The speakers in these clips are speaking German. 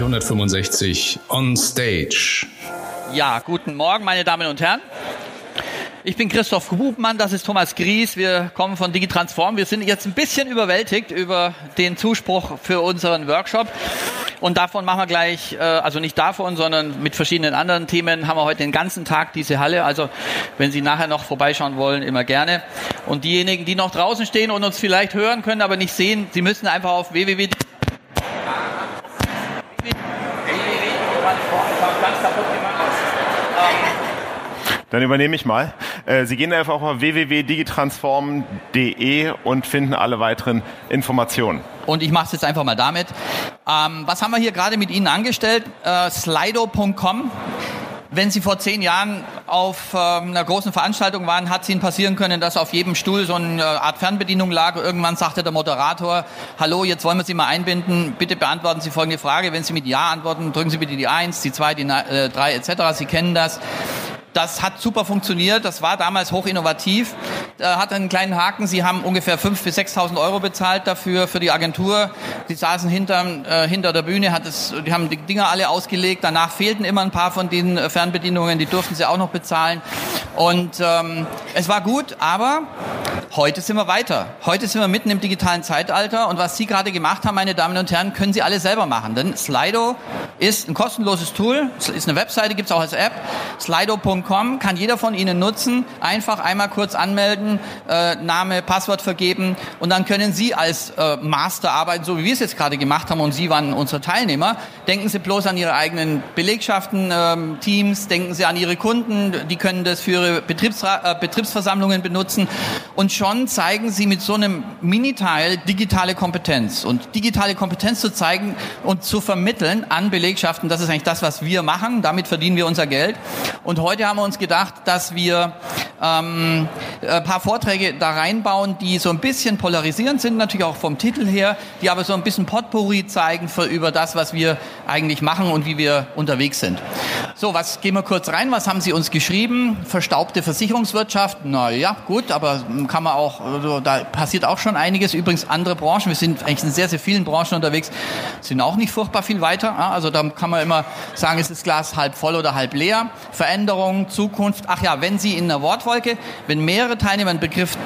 365 on stage. Ja, guten Morgen, meine Damen und Herren. Ich bin Christoph Hubmann, das ist Thomas Gries. Wir kommen von Digitransform. Wir sind jetzt ein bisschen überwältigt über den Zuspruch für unseren Workshop. Und davon machen wir gleich, äh, also nicht davon, sondern mit verschiedenen anderen Themen haben wir heute den ganzen Tag diese Halle. Also wenn Sie nachher noch vorbeischauen wollen, immer gerne. Und diejenigen, die noch draußen stehen und uns vielleicht hören können, aber nicht sehen, Sie müssen einfach auf www. Dann übernehme ich mal. Äh, Sie gehen einfach auf www.digitransform.de und finden alle weiteren Informationen. Und ich mache es jetzt einfach mal damit. Ähm, was haben wir hier gerade mit Ihnen angestellt? Äh, Slido.com. Wenn Sie vor zehn Jahren auf äh, einer großen Veranstaltung waren, hat es Ihnen passieren können, dass auf jedem Stuhl so eine Art Fernbedienung lag. Irgendwann sagte der Moderator, hallo, jetzt wollen wir Sie mal einbinden. Bitte beantworten Sie folgende Frage. Wenn Sie mit Ja antworten, drücken Sie bitte die Eins, die Zwei, die äh, Drei etc. Sie kennen das. Das hat super funktioniert. Das war damals hoch innovativ. Da hat einen kleinen Haken. Sie haben ungefähr 5.000 bis 6.000 Euro bezahlt dafür, für die Agentur. Die saßen hinter, äh, hinter der Bühne, hat es, die haben die Dinger alle ausgelegt. Danach fehlten immer ein paar von den äh, Fernbedienungen. Die durften sie auch noch bezahlen. Und ähm, es war gut, aber heute sind wir weiter. Heute sind wir mitten im digitalen Zeitalter. Und was Sie gerade gemacht haben, meine Damen und Herren, können Sie alle selber machen. Denn Slido ist ein kostenloses Tool. Ist eine Webseite, gibt es auch als App. Slido.com kann jeder von Ihnen nutzen. Einfach einmal kurz anmelden, äh, Name, Passwort vergeben und dann können Sie als äh, Master arbeiten, so wie wir es jetzt gerade gemacht haben und Sie waren unsere Teilnehmer. Denken Sie bloß an Ihre eigenen Belegschaften, ähm, Teams, denken Sie an Ihre Kunden, die können das für Ihre Betriebsra äh, Betriebsversammlungen benutzen und schon zeigen Sie mit so einem Miniteil digitale Kompetenz und digitale Kompetenz zu zeigen und zu vermitteln an Belegschaften, das ist eigentlich das, was wir machen. Damit verdienen wir unser Geld. Und heute haben wir uns gedacht, dass wir ähm, ein paar Vorträge da reinbauen, die so ein bisschen polarisierend sind, natürlich auch vom Titel her, die aber so ein bisschen Potpourri zeigen für, über das, was wir eigentlich machen und wie wir unterwegs sind. So, was gehen wir kurz rein? Was haben Sie uns geschrieben? Verstaubte Versicherungswirtschaft? Na ja, gut, aber kann man auch, also, da passiert auch schon einiges. Übrigens andere Branchen, wir sind eigentlich in sehr, sehr vielen Branchen unterwegs, sind auch nicht furchtbar viel weiter. Also da kann man immer sagen, ist das Glas halb voll oder halb leer. Veränderung, Zukunft. Ach ja, wenn Sie in einer Wortwolke, wenn mehrere Teilnehmer einen Begriff,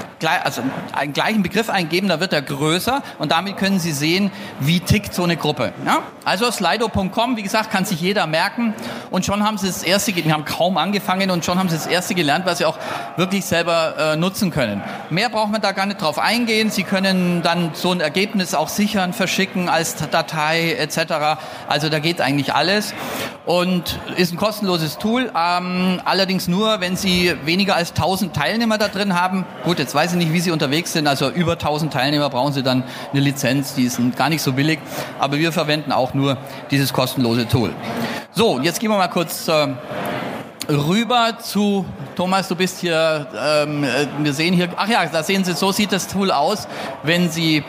also einen gleichen Begriff eingeben, dann wird er größer und damit können Sie sehen, wie tickt so eine Gruppe. Also slido.com, wie gesagt, kann sich jeder merken und schon haben Sie das erste, wir haben kaum angefangen und schon haben Sie das erste gelernt, was Sie auch wirklich selber äh, nutzen können. Mehr braucht man da gar nicht drauf eingehen. Sie können dann so ein Ergebnis auch sichern, verschicken als Datei etc. Also da geht eigentlich alles und ist ein kostenloses Tool. Ähm, allerdings nur, wenn Sie weniger als 1000 Teilnehmer da drin haben. Gut, jetzt weiß ich nicht, wie Sie unterwegs sind. Also über 1000 Teilnehmer brauchen Sie dann eine Lizenz. Die ist gar nicht so billig. Aber wir verwenden auch nur dieses kostenlose Tool. So, jetzt gehen wir mal kurz äh, rüber zu Thomas, du bist hier, ähm, äh, wir sehen hier, ach ja, da sehen Sie, so sieht das Tool aus, wenn Sie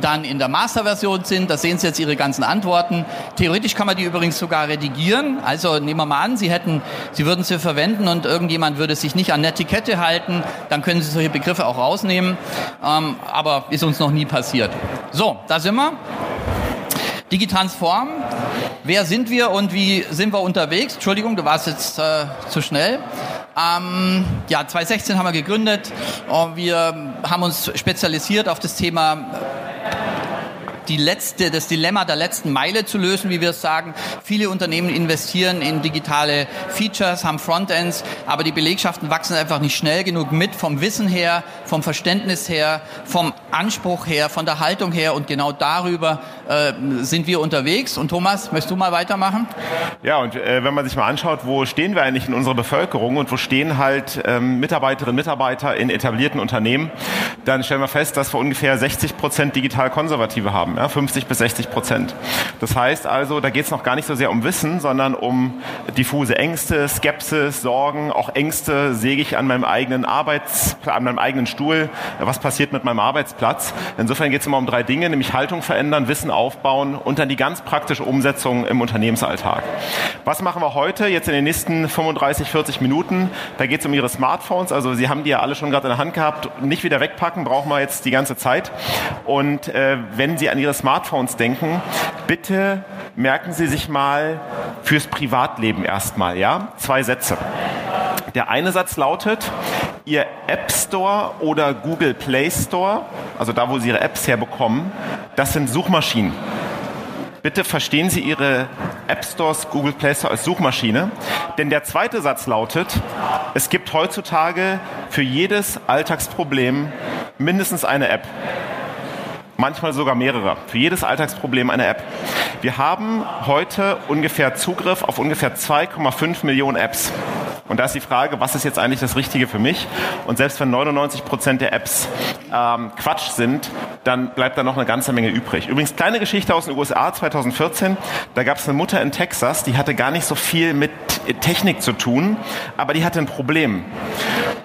dann in der Masterversion sind, da sehen Sie jetzt Ihre ganzen Antworten. Theoretisch kann man die übrigens sogar redigieren, also nehmen wir mal an, Sie hätten, Sie würden sie verwenden und irgendjemand würde sich nicht an Netiquette halten, dann können Sie solche Begriffe auch rausnehmen, ähm, aber ist uns noch nie passiert. So, da sind wir. Digitransform. Wer sind wir und wie sind wir unterwegs? Entschuldigung, du warst jetzt äh, zu schnell. Ähm, ja, 2016 haben wir gegründet. Wir haben uns spezialisiert auf das Thema die letzte, das Dilemma der letzten Meile zu lösen, wie wir es sagen. Viele Unternehmen investieren in digitale Features, haben Frontends, aber die Belegschaften wachsen einfach nicht schnell genug mit vom Wissen her, vom Verständnis her, vom Anspruch her, von der Haltung her und genau darüber äh, sind wir unterwegs. Und Thomas, möchtest du mal weitermachen? Ja, und äh, wenn man sich mal anschaut, wo stehen wir eigentlich in unserer Bevölkerung und wo stehen halt ähm, Mitarbeiterinnen und Mitarbeiter in etablierten Unternehmen, dann stellen wir fest, dass wir ungefähr 60 Prozent digital Konservative haben ja, 50 bis 60 Prozent. Das heißt also, da geht es noch gar nicht so sehr um Wissen, sondern um diffuse Ängste, Skepsis, Sorgen, auch Ängste, säge ich an meinem eigenen Arbeits, an meinem eigenen Stuhl, was passiert mit meinem Arbeitsplatz. Insofern geht es immer um drei Dinge, nämlich Haltung verändern, Wissen aufbauen und dann die ganz praktische Umsetzung im Unternehmensalltag. Was machen wir heute, jetzt in den nächsten 35, 40 Minuten? Da geht es um Ihre Smartphones, also Sie haben die ja alle schon gerade in der Hand gehabt, nicht wieder wegpacken, brauchen wir jetzt die ganze Zeit. Und äh, wenn Sie an Ihre Ihre Smartphones denken, bitte merken Sie sich mal fürs Privatleben erstmal, ja? Zwei Sätze. Der eine Satz lautet, Ihr App Store oder Google Play Store, also da, wo Sie Ihre Apps herbekommen, das sind Suchmaschinen. Bitte verstehen Sie Ihre App Stores, Google Play Store als Suchmaschine. Denn der zweite Satz lautet, es gibt heutzutage für jedes Alltagsproblem mindestens eine App. Manchmal sogar mehrere. Für jedes Alltagsproblem eine App. Wir haben heute ungefähr Zugriff auf ungefähr 2,5 Millionen Apps. Und da ist die Frage, was ist jetzt eigentlich das Richtige für mich? Und selbst wenn 99 Prozent der Apps ähm, Quatsch sind, dann bleibt da noch eine ganze Menge übrig. Übrigens, kleine Geschichte aus den USA 2014. Da gab es eine Mutter in Texas, die hatte gar nicht so viel mit Technik zu tun, aber die hatte ein Problem.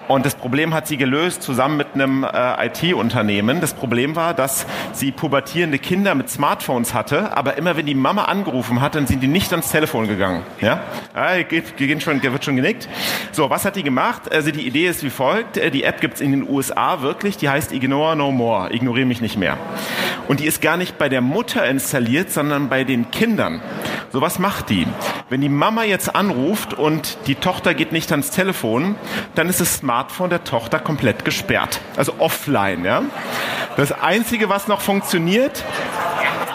Und das Problem hat sie gelöst zusammen mit einem äh, IT-Unternehmen. Das Problem war, dass sie pubertierende Kinder mit Smartphones hatte, aber immer wenn die Mama angerufen hat, dann sind die nicht ans Telefon gegangen. Ja, ah, geht, geht schon, wird schon genickt. So, was hat die gemacht? Also die Idee ist wie folgt. Die App gibt's in den USA wirklich, die heißt Ignore No More, ignoriere mich nicht mehr. Und die ist gar nicht bei der Mutter installiert, sondern bei den Kindern. So, was macht die? Wenn die Mama jetzt anruft und die Tochter geht nicht ans Telefon, dann ist das Smartphone der Tochter komplett gesperrt. Also offline, ja. Das Einzige, was noch funktioniert,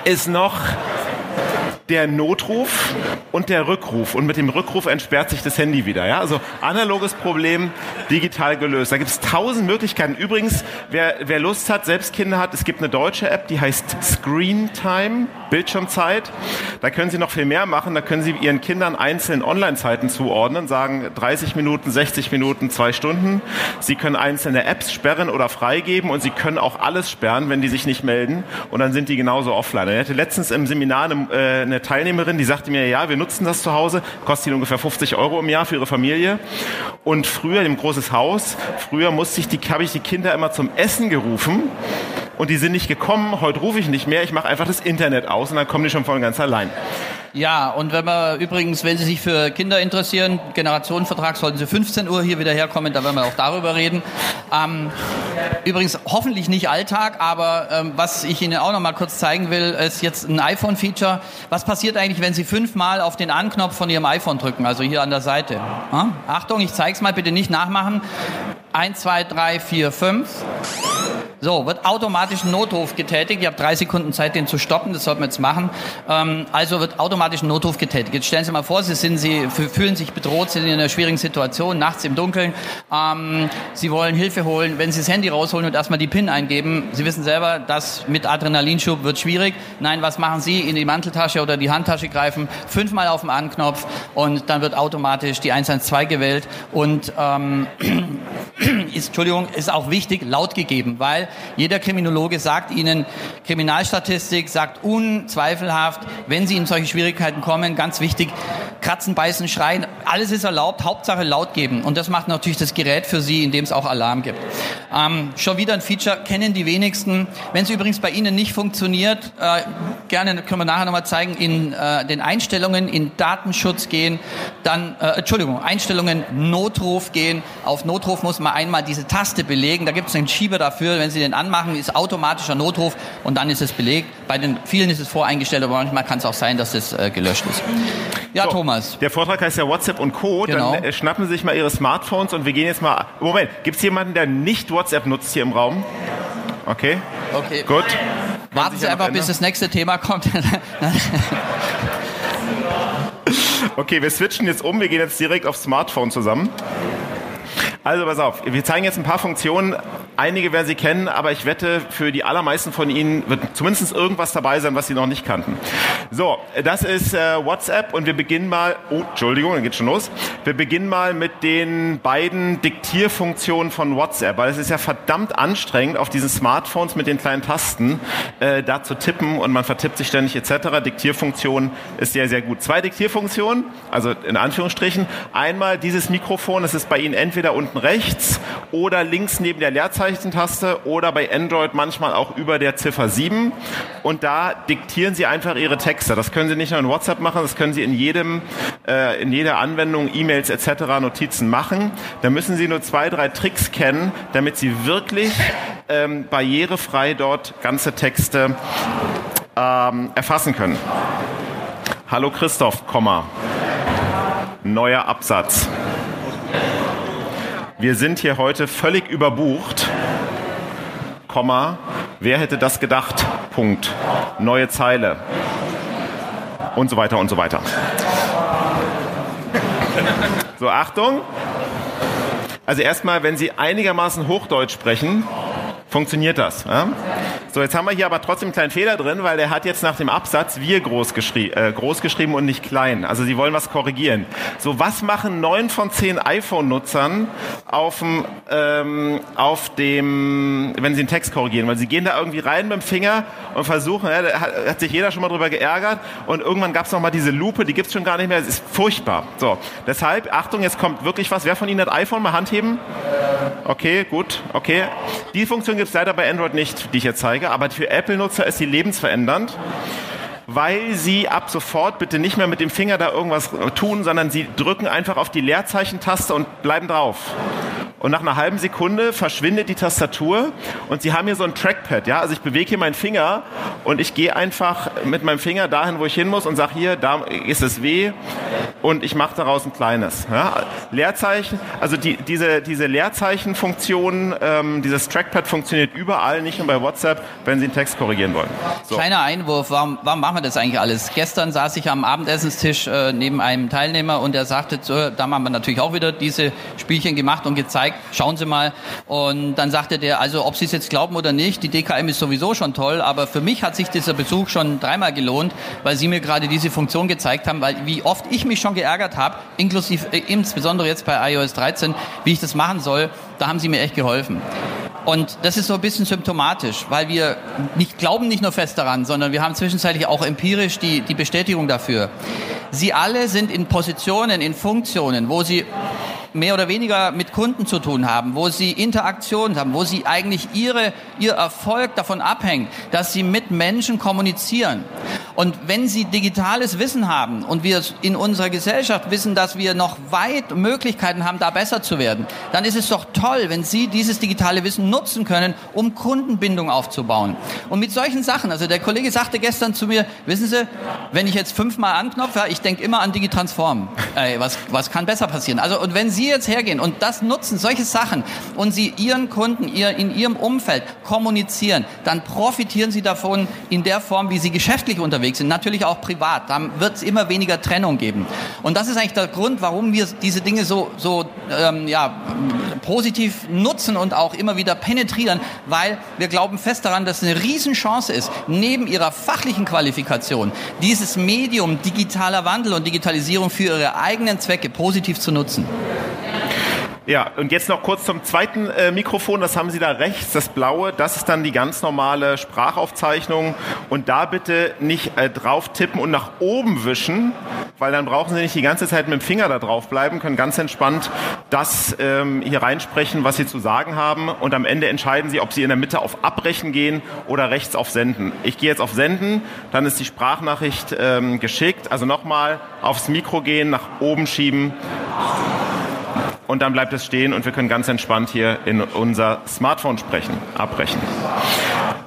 ist noch der Notruf und der Rückruf. Und mit dem Rückruf entsperrt sich das Handy wieder. Ja? Also analoges Problem, digital gelöst. Da gibt es tausend Möglichkeiten. Übrigens, wer, wer Lust hat, selbst Kinder hat, es gibt eine deutsche App, die heißt Screen Time, Bildschirmzeit. Da können Sie noch viel mehr machen. Da können Sie Ihren Kindern einzelne Online-Zeiten zuordnen, sagen 30 Minuten, 60 Minuten, zwei Stunden. Sie können einzelne Apps sperren oder freigeben und Sie können auch alles sperren, wenn die sich nicht melden. Und dann sind die genauso offline. Ich hatte letztens im Seminar eine, äh, Teilnehmerin, die sagte mir, ja, wir nutzen das zu Hause, kostet ihnen ungefähr 50 Euro im Jahr für ihre Familie. Und früher, im großes Haus, früher musste ich die, habe ich die Kinder immer zum Essen gerufen und die sind nicht gekommen. Heute rufe ich nicht mehr, ich mache einfach das Internet aus und dann kommen die schon von ganz allein. Ja, und wenn wir übrigens, wenn Sie sich für Kinder interessieren, Generationenvertrag, sollten Sie 15 Uhr hier wieder herkommen, da werden wir auch darüber reden. Ähm, übrigens hoffentlich nicht Alltag, aber ähm, was ich Ihnen auch noch mal kurz zeigen will, ist jetzt ein iPhone-Feature. Was passiert eigentlich, wenn Sie fünfmal auf den Anknopf von Ihrem iPhone drücken, also hier an der Seite? Ja? Achtung, ich zeige es mal, bitte nicht nachmachen. Eins, zwei, drei, vier, fünf. So, wird automatisch ein Notruf getätigt. Ich habe drei Sekunden Zeit, den zu stoppen. Das sollten wir jetzt machen. Ähm, also wird automatisch ein Notruf getätigt. Jetzt stellen Sie mal vor, Sie, sind, Sie fühlen sich bedroht, sind in einer schwierigen Situation, nachts im Dunkeln. Ähm, Sie wollen Hilfe holen. Wenn Sie das Handy rausholen und erstmal die PIN eingeben, Sie wissen selber, das mit Adrenalinschub wird schwierig. Nein, was machen Sie? In die Manteltasche oder die Handtasche greifen, fünfmal auf den Anknopf und dann wird automatisch die 112 gewählt und ähm, ist, Entschuldigung, ist auch wichtig, laut gegeben, weil jeder Kriminologe sagt Ihnen, Kriminalstatistik sagt unzweifelhaft, wenn Sie in solche Schwierigkeiten kommen, ganz wichtig, kratzen, beißen, schreien, alles ist erlaubt, Hauptsache laut geben. Und das macht natürlich das Gerät für Sie, indem es auch Alarm gibt. Ähm, schon wieder ein Feature, kennen die wenigsten. Wenn es übrigens bei Ihnen nicht funktioniert, äh, gerne können wir nachher nochmal zeigen, in äh, den Einstellungen in Datenschutz gehen, dann, äh, Entschuldigung, Einstellungen Notruf gehen. Auf Notruf muss man einmal diese Taste belegen. Da gibt es einen Schieber dafür. Wenn Sie den anmachen, ist automatischer Notruf und dann ist es belegt. Bei den vielen ist es voreingestellt, aber manchmal kann es auch sein, dass es äh, gelöscht ist. Ja, so, Thomas. Der Vortrag heißt ja WhatsApp und Co. Genau. Dann äh, schnappen Sie sich mal Ihre Smartphones und wir gehen jetzt mal. Moment, gibt es jemanden, der nicht WhatsApp nutzt hier im Raum? Okay. Okay. Gut. Warten Sie einfach, bis das nächste Thema kommt. okay, wir switchen jetzt um. Wir gehen jetzt direkt aufs Smartphone zusammen. Also pass auf, wir zeigen jetzt ein paar Funktionen. Einige werden Sie kennen, aber ich wette, für die allermeisten von Ihnen wird zumindest irgendwas dabei sein, was Sie noch nicht kannten. So, das ist äh, WhatsApp und wir beginnen mal, oh, Entschuldigung, dann geht schon los. Wir beginnen mal mit den beiden Diktierfunktionen von WhatsApp, weil es ist ja verdammt anstrengend, auf diesen Smartphones mit den kleinen Tasten äh, da zu tippen und man vertippt sich ständig etc. Diktierfunktion ist sehr, sehr gut. Zwei Diktierfunktionen, also in Anführungsstrichen. Einmal dieses Mikrofon, das ist bei Ihnen entweder unten rechts oder links neben der Leerzeichentaste oder bei Android manchmal auch über der Ziffer 7. Und da diktieren Sie einfach Ihre Texte. Das können Sie nicht nur in WhatsApp machen, das können Sie in jedem, äh, in jeder Anwendung, E-Mails etc. Notizen machen. Da müssen Sie nur zwei, drei Tricks kennen, damit Sie wirklich ähm, barrierefrei dort ganze Texte ähm, erfassen können. Hallo Christoph, Komma. Neuer Absatz. Wir sind hier heute völlig überbucht. Komma. Wer hätte das gedacht? Punkt. Neue Zeile. Und so weiter und so weiter. So, Achtung. Also erstmal, wenn Sie einigermaßen Hochdeutsch sprechen, funktioniert das. Ja? So, jetzt haben wir hier aber trotzdem einen kleinen Fehler drin, weil der hat jetzt nach dem Absatz wir groß, geschrie äh, groß geschrieben und nicht klein. Also Sie wollen was korrigieren. So, was machen neun von zehn iPhone-Nutzern auf dem, ähm, auf dem, wenn sie den Text korrigieren? Weil sie gehen da irgendwie rein mit dem Finger und versuchen, ja, da hat, hat sich jeder schon mal drüber geärgert und irgendwann gab es noch mal diese Lupe, die gibt's schon gar nicht mehr. Es ist furchtbar. So, deshalb, Achtung, jetzt kommt wirklich was. Wer von Ihnen hat iPhone? Mal Hand heben. Okay, gut, okay. Die Funktion gibt es leider bei Android nicht, die ich jetzt zeige, aber für Apple-Nutzer ist sie lebensverändernd weil sie ab sofort bitte nicht mehr mit dem Finger da irgendwas tun, sondern sie drücken einfach auf die Leerzeichentaste und bleiben drauf. Und nach einer halben Sekunde verschwindet die Tastatur und Sie haben hier so ein Trackpad, ja, also ich bewege hier meinen Finger und ich gehe einfach mit meinem Finger dahin, wo ich hin muss und sage hier, da ist es weh und ich mache daraus ein kleines. Ja. Leerzeichen, also die, diese, diese Leerzeichenfunktion, ähm, dieses Trackpad funktioniert überall, nicht nur bei WhatsApp, wenn Sie einen Text korrigieren wollen. So. Kleiner Einwurf, warum, warum machen wir das eigentlich alles? Gestern saß ich am Abendessenstisch äh, neben einem Teilnehmer und er sagte, so, da haben wir natürlich auch wieder diese Spielchen gemacht und gezeigt, gezeigt, schauen Sie mal. Und dann sagte der, also ob Sie es jetzt glauben oder nicht, die DKM ist sowieso schon toll, aber für mich hat sich dieser Besuch schon dreimal gelohnt, weil Sie mir gerade diese Funktion gezeigt haben, weil wie oft ich mich schon geärgert habe, inklusive, äh, insbesondere jetzt bei iOS 13, wie ich das machen soll, da haben Sie mir echt geholfen. Und das ist so ein bisschen symptomatisch, weil wir nicht glauben nicht nur fest daran, sondern wir haben zwischenzeitlich auch empirisch die, die Bestätigung dafür. Sie alle sind in Positionen, in Funktionen, wo sie mehr oder weniger mit Kunden zu tun haben, wo sie Interaktionen haben, wo sie eigentlich ihre, ihr Erfolg davon abhängt, dass sie mit Menschen kommunizieren. Und wenn sie digitales Wissen haben und wir in unserer Gesellschaft wissen, dass wir noch weit Möglichkeiten haben, da besser zu werden, dann ist es doch toll, wenn Sie dieses digitale Wissen nutzen können, um Kundenbindung aufzubauen. Und mit solchen Sachen, also der Kollege sagte gestern zu mir, wissen Sie, wenn ich jetzt fünfmal anknopfe, ich denke immer an Digitransform. Ey, was, was kann besser passieren? Also, und wenn Sie jetzt hergehen und das nutzen, solche Sachen, und Sie Ihren Kunden ihr, in Ihrem Umfeld kommunizieren, dann profitieren Sie davon in der Form, wie Sie geschäftlich unterwegs sind, natürlich auch privat. Dann wird es immer weniger Trennung geben. Und das ist eigentlich der Grund, warum wir diese Dinge so, so ähm, ja, positiv nutzen und auch immer wieder penetrieren, weil wir glauben fest daran, dass es eine Riesenchance ist, neben Ihrer fachlichen Qualifikation dieses Medium digitaler Wandel und Digitalisierung für Ihre eigenen Zwecke positiv zu nutzen. Ja, und jetzt noch kurz zum zweiten äh, Mikrofon. Das haben Sie da rechts, das blaue. Das ist dann die ganz normale Sprachaufzeichnung. Und da bitte nicht äh, drauf tippen und nach oben wischen, weil dann brauchen Sie nicht die ganze Zeit mit dem Finger da drauf bleiben, können ganz entspannt das ähm, hier reinsprechen, was Sie zu sagen haben. Und am Ende entscheiden Sie, ob Sie in der Mitte auf Abbrechen gehen oder rechts auf Senden. Ich gehe jetzt auf Senden, dann ist die Sprachnachricht ähm, geschickt. Also nochmal aufs Mikro gehen, nach oben schieben und dann bleibt es stehen und wir können ganz entspannt hier in unser Smartphone sprechen, abbrechen.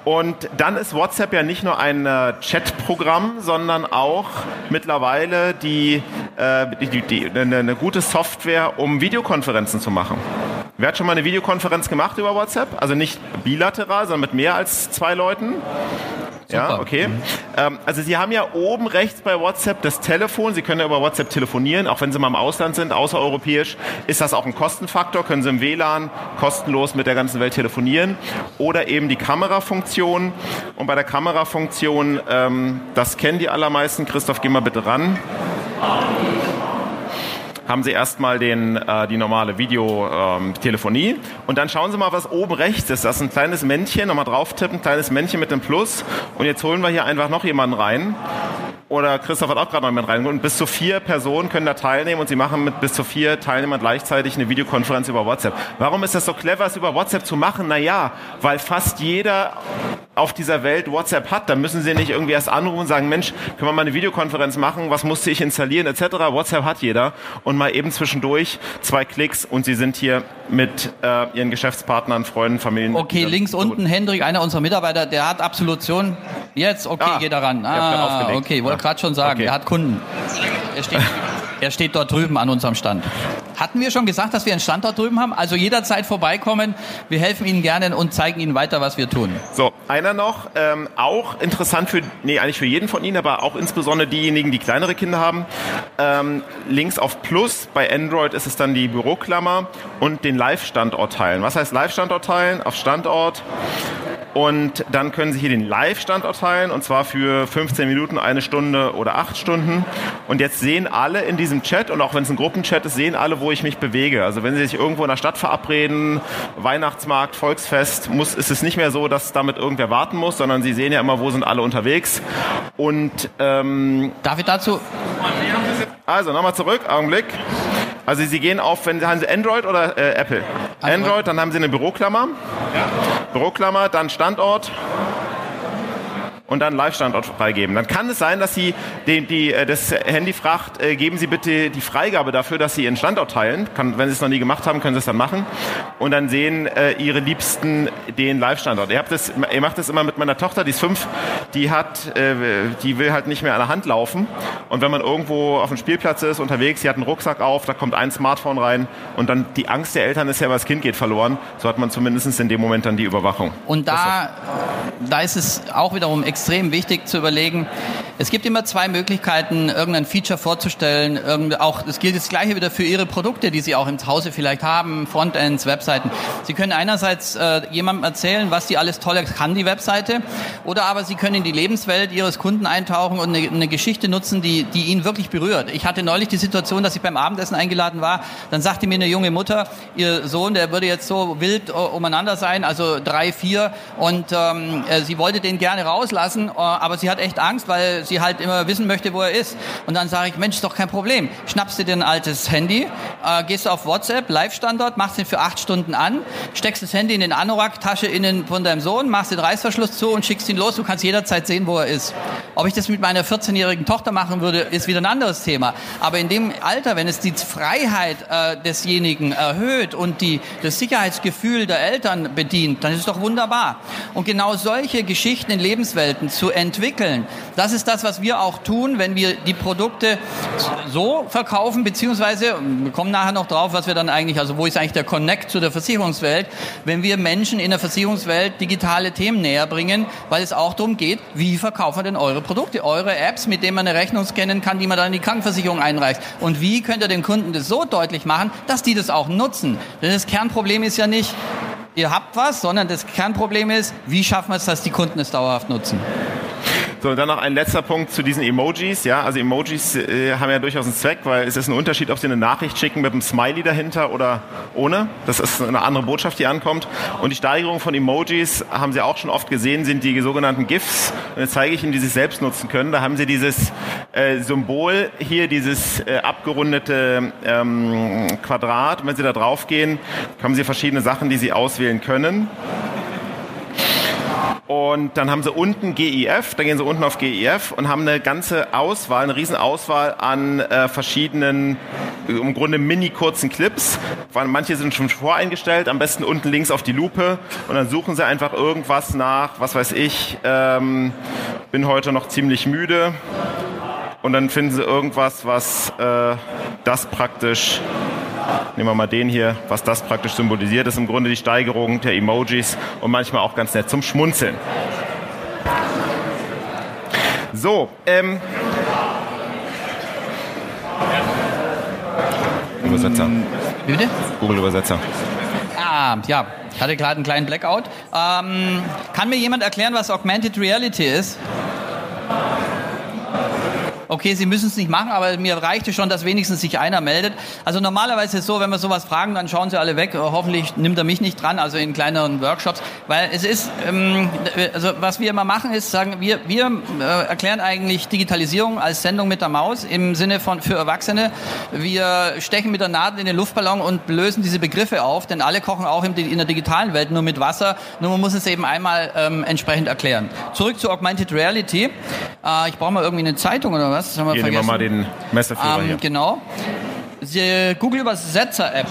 Und dann ist WhatsApp ja nicht nur ein äh, Chatprogramm, sondern auch mittlerweile die, äh, die, die, eine, eine gute Software, um Videokonferenzen zu machen. Wer hat schon mal eine Videokonferenz gemacht über WhatsApp? Also nicht bilateral, sondern mit mehr als zwei Leuten? Super. Ja, okay. Mhm. Ähm, also Sie haben ja oben rechts bei WhatsApp das Telefon. Sie können ja über WhatsApp telefonieren, auch wenn Sie mal im Ausland sind, außereuropäisch. Ist das auch ein Kostenfaktor? Können Sie im WLAN kostenlos mit der ganzen Welt telefonieren? Oder eben die Kamerafunktion. Und bei der Kamerafunktion, ähm, das kennen die allermeisten. Christoph, geh mal bitte ran haben Sie erstmal den, äh, die normale Videotelefonie ähm, und dann schauen Sie mal, was oben rechts ist. Das ist ein kleines Männchen, nochmal drauf tippen, kleines Männchen mit dem Plus und jetzt holen wir hier einfach noch jemanden rein oder Christoph hat auch gerade noch jemanden rein. Und bis zu vier Personen können da teilnehmen und sie machen mit bis zu vier Teilnehmern gleichzeitig eine Videokonferenz über WhatsApp. Warum ist das so clever, es über WhatsApp zu machen? Naja, weil fast jeder auf dieser Welt WhatsApp hat, dann müssen Sie nicht irgendwie erst anrufen und sagen, Mensch, können wir mal eine Videokonferenz machen, was musste ich installieren etc. WhatsApp hat jeder und mal eben zwischendurch zwei Klicks und Sie sind hier mit äh, Ihren Geschäftspartnern, Freunden, Familien. Okay, links unten Hendrik, einer unserer Mitarbeiter, der hat Absolution. Jetzt, okay, Ah, geht ran. ihr habt grad Ah, okay, wollte Ja. gerade schon sagen, Okay. er hat Kunden. Er steht, er steht dort drüben an unserem Stand. Hatten wir schon gesagt, dass wir einen Stand dort drüben haben? Also jederzeit vorbeikommen. Wir helfen Ihnen gerne und zeigen Ihnen weiter, was wir tun. So, einer noch, ähm, auch interessant für, nee, eigentlich für jeden von Ihnen, aber auch insbesondere diejenigen, die kleinere Kinder haben. Ähm, links auf Plus, bei Android ist es dann die Büroklammer und den Live-Standort teilen. Was heißt Live-Standort teilen? Auf Standort. Und dann können Sie hier den Live-Standort teilen und zwar für 15 Minuten, eine Stunde oder acht Stunden. Und jetzt sehen alle in diesem Chat und auch wenn es ein Gruppenchat ist, sehen alle, wo ich mich bewege. Also wenn Sie sich irgendwo in der Stadt verabreden, Weihnachtsmarkt, Volksfest, muss, ist es nicht mehr so, dass damit irgendwer warten muss, sondern Sie sehen ja immer, wo sind alle unterwegs. Und ähm, Darf ich dazu? also nochmal zurück, Augenblick. Also Sie gehen auf, wenn haben Sie Android oder äh, Apple? Android. Android, dann haben Sie eine Büroklammer. Büroklammer, dann Standort und dann Live-Standort freigeben. Dann kann es sein, dass Sie die, die, äh, das Handy fragt, äh, geben Sie bitte die Freigabe dafür, dass Sie Ihren Standort teilen. Kann, wenn Sie es noch nie gemacht haben, können Sie es dann machen. Und dann sehen äh, Ihre Liebsten den Live-Standort. Ihr, das, ihr macht das immer mit meiner Tochter, die ist fünf, die hat, äh, die will halt nicht mehr an der Hand laufen. Und wenn man irgendwo auf dem Spielplatz ist, unterwegs, sie hat einen Rucksack auf, da kommt ein Smartphone rein und dann die Angst der Eltern ist ja, das Kind geht verloren. So hat man zumindest in dem Moment dann die Überwachung. Und da, da ist es auch wiederum extrem wichtig zu überlegen, es gibt immer zwei Möglichkeiten, irgendein Feature vorzustellen. Irgend, auch, das gilt das Gleiche wieder für Ihre Produkte, die Sie auch im Hause vielleicht haben, Frontends, Webseiten. Sie können einerseits äh, jemandem erzählen, was die alles tolle kann, die Webseite, oder aber Sie können in die Lebenswelt Ihres Kunden eintauchen und eine, eine Geschichte nutzen, die, die ihn wirklich berührt. Ich hatte neulich die Situation, dass ich beim Abendessen eingeladen war, dann sagte mir eine junge Mutter, ihr Sohn, der würde jetzt so wild äh, umeinander sein, also drei, vier, und ähm, äh, sie wollte den gerne rauslassen, äh, aber sie hat echt Angst, weil sie halt immer wissen möchte, wo er ist. Und dann sage ich, Mensch, ist doch kein Problem. Schnappst dir dir ein altes Handy, äh, gehst auf WhatsApp, Live-Standort, machst den für acht Stunden an, steckst das Handy in den Anorak-Tasche von deinem Sohn, machst den Reißverschluss zu und schickst ihn los. Du kannst jederzeit sehen, wo er ist. Ob ich das mit meiner 14-jährigen Tochter machen würde, ist wieder ein anderes Thema. Aber in dem Alter, wenn es die Freiheit äh, desjenigen erhöht und die, das Sicherheitsgefühl der Eltern bedient, dann ist es doch wunderbar. Und genau solche Geschichten in Lebenswelten zu entwickeln, das ist das, was wir auch tun, wenn wir die Produkte so verkaufen, beziehungsweise, wir kommen nachher noch drauf, was wir dann eigentlich, also wo ist eigentlich der Connect zu der Versicherungswelt, wenn wir Menschen in der Versicherungswelt digitale Themen näher bringen, weil es auch darum geht, wie verkaufen wir denn eure Produkte, eure Apps, mit denen man eine Rechnung scannen kann, die man dann in die Krankenversicherung einreicht. Und wie könnt ihr den Kunden das so deutlich machen, dass die das auch nutzen? Denn das Kernproblem ist ja nicht, ihr habt was, sondern das Kernproblem ist, wie schaffen wir es, dass die Kunden es dauerhaft nutzen? So, und dann noch ein letzter Punkt zu diesen Emojis. Ja, also Emojis äh, haben ja durchaus einen Zweck, weil es ist ein Unterschied, ob Sie eine Nachricht schicken mit einem Smiley dahinter oder ohne. Das ist eine andere Botschaft, die ankommt. Und die Steigerung von Emojis, haben Sie auch schon oft gesehen, sind die sogenannten GIFs. Und jetzt zeige ich Ihnen, die Sie selbst nutzen können. Da haben Sie dieses äh, Symbol hier, dieses äh, abgerundete ähm, Quadrat. Und wenn Sie da drauf gehen, haben Sie verschiedene Sachen, die Sie auswählen können. Und dann haben sie unten GIF, dann gehen sie unten auf GIF und haben eine ganze Auswahl, eine riesen Auswahl an äh, verschiedenen, im Grunde mini kurzen Clips. Manche sind schon voreingestellt, am besten unten links auf die Lupe und dann suchen sie einfach irgendwas nach, was weiß ich, ähm, bin heute noch ziemlich müde. Und dann finden sie irgendwas, was äh, das praktisch Nehmen wir mal den hier, was das praktisch symbolisiert, ist im Grunde die Steigerung der Emojis und manchmal auch ganz nett zum Schmunzeln. So, ähm. Übersetzer. Wie bitte? Google-Übersetzer. Ah, ja, ich hatte gerade einen kleinen Blackout. Ähm, kann mir jemand erklären, was Augmented Reality ist? Okay, Sie müssen es nicht machen, aber mir reichte schon, dass wenigstens sich einer meldet. Also normalerweise ist es so, wenn wir sowas fragen, dann schauen Sie alle weg. Hoffentlich nimmt er mich nicht dran, also in kleineren Workshops, weil es ist, ähm, also was wir immer machen, ist sagen, wir, wir äh, erklären eigentlich Digitalisierung als Sendung mit der Maus im Sinne von für Erwachsene. Wir stechen mit der Nadel in den Luftballon und lösen diese Begriffe auf, denn alle kochen auch in der digitalen Welt nur mit Wasser, nur man muss es eben einmal ähm, entsprechend erklären. Zurück zu Augmented Reality. Äh, ich brauche mal irgendwie eine Zeitung oder was? Das haben wir hier vergessen. nehmen wir mal den Messerführer ähm, hier. Genau. Die Google Übersetzer App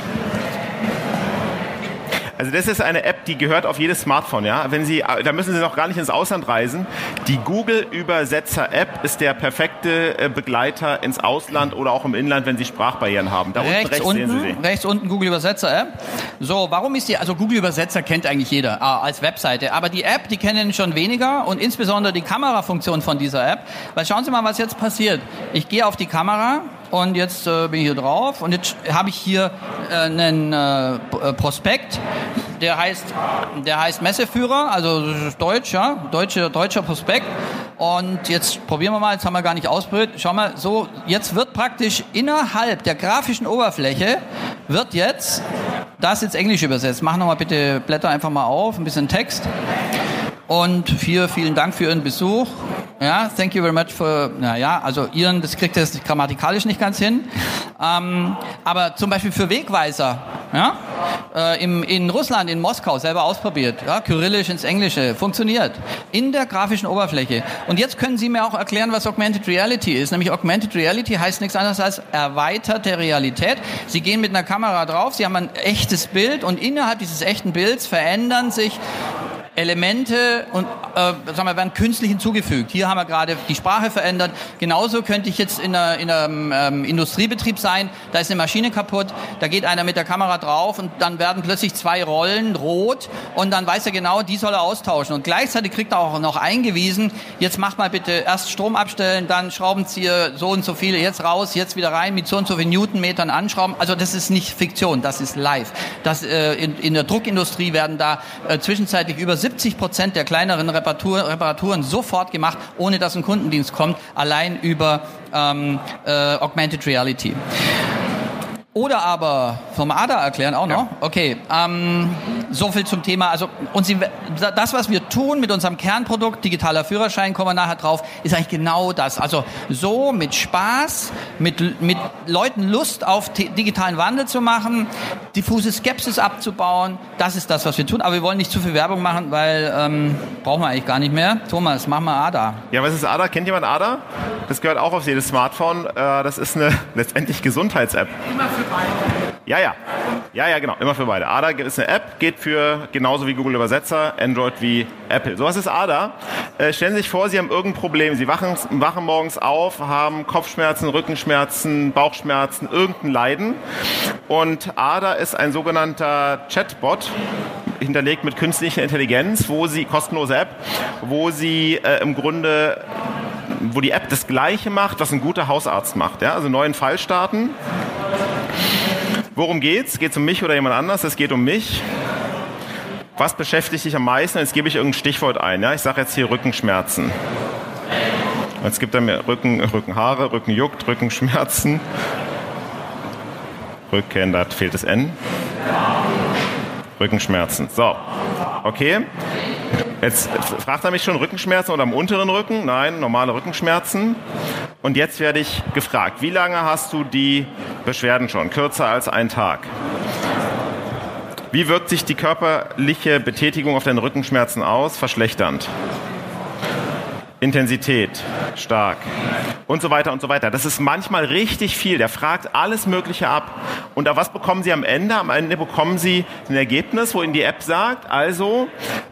also das ist eine App, die gehört auf jedes Smartphone, ja. Wenn Sie, da müssen Sie noch gar nicht ins Ausland reisen. Die Google Übersetzer App ist der perfekte äh, Begleiter ins Ausland oder auch im Inland, wenn Sie Sprachbarrieren haben. Da rechts, rechts unten, sehen Sie sie. Rechts unten Google Übersetzer App. So, warum ist die, also Google Übersetzer kennt eigentlich jeder ah, als Webseite, aber die App, die kennen schon weniger und insbesondere die Kamerafunktion von dieser App. Weil schauen Sie mal, was jetzt passiert. Ich gehe auf die Kamera, und jetzt äh, bin ich hier drauf und jetzt habe ich hier äh, einen äh, äh, Prospekt, der heißt, der heißt Messeführer, also Deutsch, ja, deutscher, deutscher Prospekt. Und jetzt probieren wir mal, jetzt haben wir gar nicht ausprobiert. Schau mal, so, jetzt wird praktisch innerhalb der grafischen Oberfläche wird jetzt das ins Englisch übersetzt. Mach nochmal bitte, blätter einfach mal auf, ein bisschen Text. Und vier, vielen Dank für Ihren Besuch. Ja, thank you very much for, naja, also Ihren, das kriegt jetzt grammatikalisch nicht ganz hin. Ähm, aber zum Beispiel für Wegweiser, ja, äh, im, in Russland, in Moskau selber ausprobiert, ja, Kyrillisch ins Englische, funktioniert. In der grafischen Oberfläche. Und jetzt können Sie mir auch erklären, was Augmented Reality ist. Nämlich Augmented Reality heißt nichts anderes als erweiterte Realität. Sie gehen mit einer Kamera drauf, Sie haben ein echtes Bild und innerhalb dieses echten Bilds verändern sich Elemente und äh, sagen wir, werden künstlich hinzugefügt. Hier haben wir gerade die Sprache verändert. Genauso könnte ich jetzt in, einer, in einem ähm, Industriebetrieb sein, da ist eine Maschine kaputt, da geht einer mit der Kamera drauf und dann werden plötzlich zwei Rollen rot und dann weiß er genau, die soll er austauschen. Und gleichzeitig kriegt er auch noch eingewiesen, jetzt mach mal bitte erst Strom abstellen, dann Schraubenzieher so und so viele, jetzt raus, jetzt wieder rein, mit so und so vielen Newtonmetern anschrauben. Also das ist nicht Fiktion, das ist live. Das, äh, in, in der Druckindustrie werden da äh, zwischenzeitlich über 70 Prozent der kleineren Reparatur, Reparaturen sofort gemacht, ohne dass ein Kundendienst kommt, allein über ähm, äh, Augmented Reality. Oder aber vom ADA erklären auch noch. Ja. Okay, ähm, so viel zum Thema. Also und Sie, das, was wir tun mit unserem Kernprodukt, digitaler Führerschein, kommen wir nachher drauf, ist eigentlich genau das. Also so mit Spaß, mit, mit Leuten Lust auf digitalen Wandel zu machen, diffuse Skepsis abzubauen, das ist das, was wir tun. Aber wir wollen nicht zu viel Werbung machen, weil ähm, brauchen wir eigentlich gar nicht mehr. Thomas, mach mal ADA. Ja, was ist ADA? Kennt jemand ADA? Das gehört auch auf jedes Smartphone. Äh, das ist eine letztendlich Gesundheits-App. Ja, ja. Ja, ja, genau. Immer für beide. ADA ist eine App, geht für genauso wie Google Übersetzer, Android wie Apple. So was ist ADA. Äh, stellen Sie sich vor, Sie haben irgendein Problem. Sie wachen, wachen morgens auf, haben Kopfschmerzen, Rückenschmerzen, Bauchschmerzen, irgendein Leiden. Und ADA ist ein sogenannter Chatbot, hinterlegt mit künstlicher Intelligenz, wo Sie, kostenlose App, wo Sie äh, im Grunde wo die App das Gleiche macht, was ein guter Hausarzt macht. Ja? Also neuen Fall starten. Worum geht's? Geht es um mich oder jemand anders? Es geht um mich. Was beschäftigt dich am meisten? Jetzt gebe ich irgendein Stichwort ein. Ja? Ich sage jetzt hier Rückenschmerzen. Jetzt gibt er mir Rücken, Rückenhaare, Rücken juckt, Rückenschmerzen. Rücken, da fehlt das N. Rückenschmerzen. So, okay. Jetzt fragt er mich schon Rückenschmerzen oder am unteren Rücken? Nein, normale Rückenschmerzen. Und jetzt werde ich gefragt, wie lange hast du die Beschwerden schon? Kürzer als ein Tag. Wie wirkt sich die körperliche Betätigung auf deine Rückenschmerzen aus? Verschlechternd. Intensität stark und so weiter und so weiter. Das ist manchmal richtig viel. Der fragt alles Mögliche ab. Und auf was bekommen Sie am Ende? Am Ende bekommen Sie ein Ergebnis, wo Ihnen die App sagt, also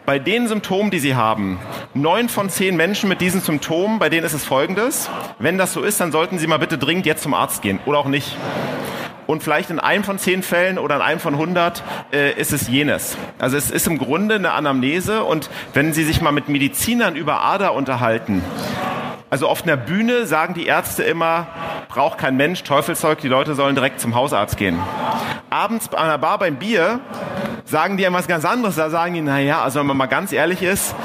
bei den Symptomen, die Sie haben, neun von zehn Menschen mit diesen Symptomen, bei denen ist es folgendes. Wenn das so ist, dann sollten Sie mal bitte dringend jetzt zum Arzt gehen oder auch nicht und vielleicht in einem von zehn Fällen oder in einem von 100 äh, ist es jenes. Also es ist im Grunde eine Anamnese und wenn Sie sich mal mit Medizinern über Ader unterhalten, also auf einer Bühne sagen die Ärzte immer, braucht kein Mensch, Teufelszeug, die Leute sollen direkt zum Hausarzt gehen. Abends an der Bar beim Bier sagen die etwas ganz anderes. Da sagen die, naja, also wenn man mal ganz ehrlich ist,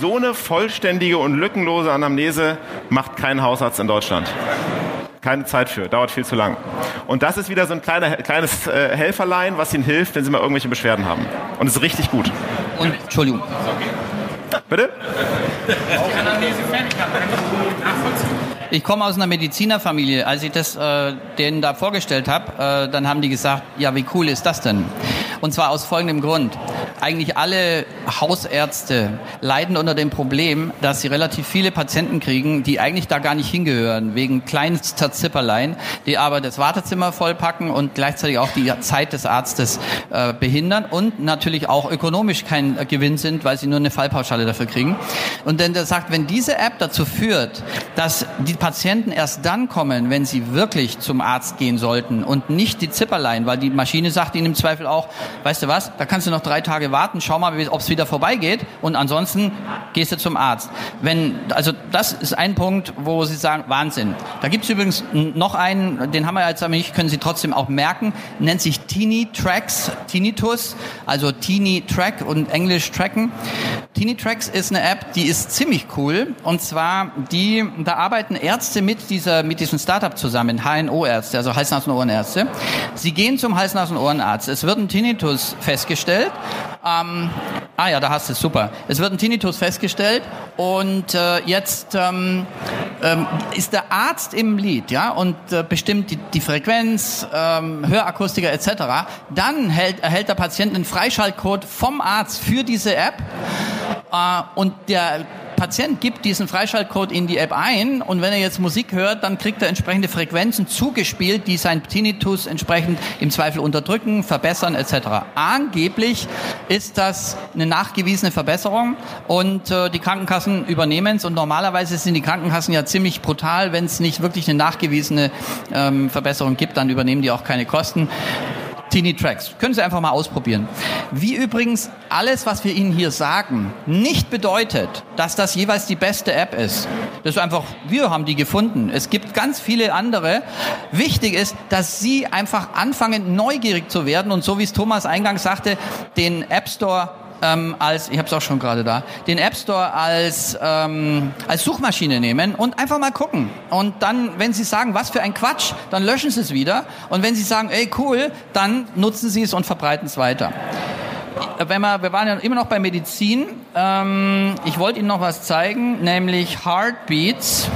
so eine vollständige und lückenlose Anamnese macht kein Hausarzt in Deutschland. Keine Zeit für, dauert viel zu lang. Und das ist wieder so ein kleiner, kleines äh, Helferlein, was Ihnen hilft, wenn Sie mal irgendwelche Beschwerden haben. Und es ist richtig gut. Und, Entschuldigung. Bitte? Ich komme aus einer Medizinerfamilie. Als ich das äh, denen da vorgestellt habe, äh, dann haben die gesagt, ja, wie cool ist das denn? Und zwar aus folgendem Grund. Eigentlich alle Hausärzte leiden unter dem Problem, dass sie relativ viele Patienten kriegen, die eigentlich da gar nicht hingehören, wegen kleinster Zipperlein, die aber das Wartezimmer vollpacken und gleichzeitig auch die Zeit des Arztes äh, behindern und natürlich auch ökonomisch kein Gewinn sind, weil sie nur eine Fallpauschale dafür kriegen. Und denn der sagt, wenn diese App dazu führt, dass die Patienten erst dann kommen, wenn sie wirklich zum Arzt gehen sollten und nicht die Zipperlein, weil die Maschine sagt ihnen im Zweifel auch, weißt du was, da kannst du noch drei Tage warten, schau mal, ob es wieder vorbeigeht und ansonsten gehst du zum Arzt. Wenn, also das ist ein Punkt, wo Sie sagen, Wahnsinn. Da gibt es übrigens noch einen, den haben wir jetzt aber nicht, können Sie trotzdem auch merken, nennt sich Teeny Tracks, Tinnitus, also Teeny Track und Englisch Tracken. Teeny Tracks ist eine App, die ist ziemlich cool und zwar die, da arbeiten Ärzte mit dieser, mit diesem Startup zusammen, HNO-Ärzte, also Hals-Nasen-Ohrenärzte. Sie gehen zum Hals-Nasen-Ohrenarzt. Es wird ein Tinnitus festgestellt. Ähm, ah ja, da hast du es, super. Es wird ein Tinnitus festgestellt und äh, jetzt ähm, ähm, ist der Arzt im Lied, ja, und äh, bestimmt die, die Frequenz, ähm, Hörakustiker etc. Dann hält, erhält der Patient einen Freischaltcode vom Arzt für diese App äh, und der Patient gibt diesen Freischaltcode in die App ein und wenn er jetzt Musik hört, dann kriegt er entsprechende Frequenzen zugespielt, die sein Tinnitus entsprechend im Zweifel unterdrücken, verbessern etc. Angeblich ist das eine nachgewiesene Verbesserung und äh, die Krankenkassen übernehmen es und normalerweise sind die Krankenkassen ja ziemlich brutal, wenn es nicht wirklich eine nachgewiesene ähm, Verbesserung gibt, dann übernehmen die auch keine Kosten. Teeny Tracks. Können Sie einfach mal ausprobieren. Wie übrigens alles, was wir Ihnen hier sagen, nicht bedeutet, dass das jeweils die beste App ist. Das ist einfach, wir haben die gefunden. Es gibt ganz viele andere. Wichtig ist, dass Sie einfach anfangen, neugierig zu werden und so wie es Thomas eingangs sagte, den App Store ähm, als, ich habe es auch schon gerade da, den App Store als, ähm, als Suchmaschine nehmen und einfach mal gucken. Und dann, wenn Sie sagen, was für ein Quatsch, dann löschen Sie es wieder. Und wenn Sie sagen, ey cool, dann nutzen Sie es und verbreiten es weiter. Wenn wir, wir waren ja immer noch bei Medizin. Ähm, ich wollte Ihnen noch was zeigen, nämlich Heartbeats.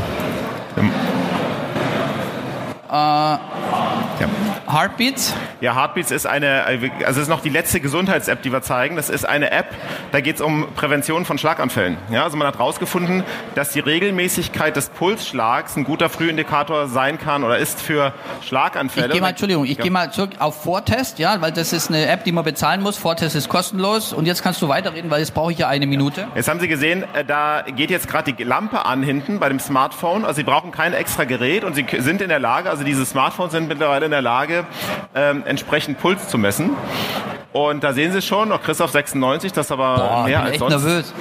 Äh, ja. Heartbeats? Ja, Heartbeats ist eine, also ist noch die letzte Gesundheits-App, die wir zeigen. Das ist eine App, da geht es um Prävention von Schlaganfällen. Ja, also man hat herausgefunden, dass die Regelmäßigkeit des Pulsschlags ein guter Frühindikator sein kann oder ist für Schlaganfälle. Ich gehe mal, Entschuldigung, ich ja. gehe mal zurück auf Vortest, ja, weil das ist eine App, die man bezahlen muss. Vortest ist kostenlos und jetzt kannst du weiterreden, weil jetzt brauche ich ja eine Minute. Jetzt haben Sie gesehen, äh, da geht jetzt gerade die Lampe an hinten bei dem Smartphone. Also Sie brauchen kein extra Gerät und Sie sind in der Lage, also diese Smartphones sind mittlerweile in der Lage, ähm, entsprechend Puls zu messen. Und da sehen Sie schon, noch Christoph 96, das ist aber Boah, mehr als sonst. nervös.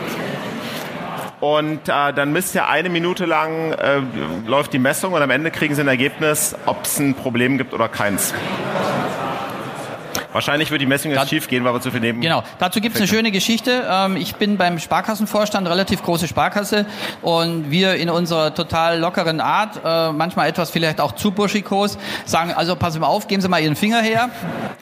Und äh, dann misst ja eine Minute lang äh, läuft die Messung und am Ende kriegen Sie ein Ergebnis, ob es ein Problem gibt oder keins. Wahrscheinlich wird die Messung jetzt schief gehen, weil wir zu viel nehmen. Genau. Dazu gibt es eine schöne Geschichte. Ähm, ich bin beim Sparkassenvorstand, relativ große Sparkasse, und wir in unserer total lockeren Art, äh, manchmal etwas vielleicht auch zu buschikos, sagen, also passen mal auf, geben Sie mal Ihren Finger her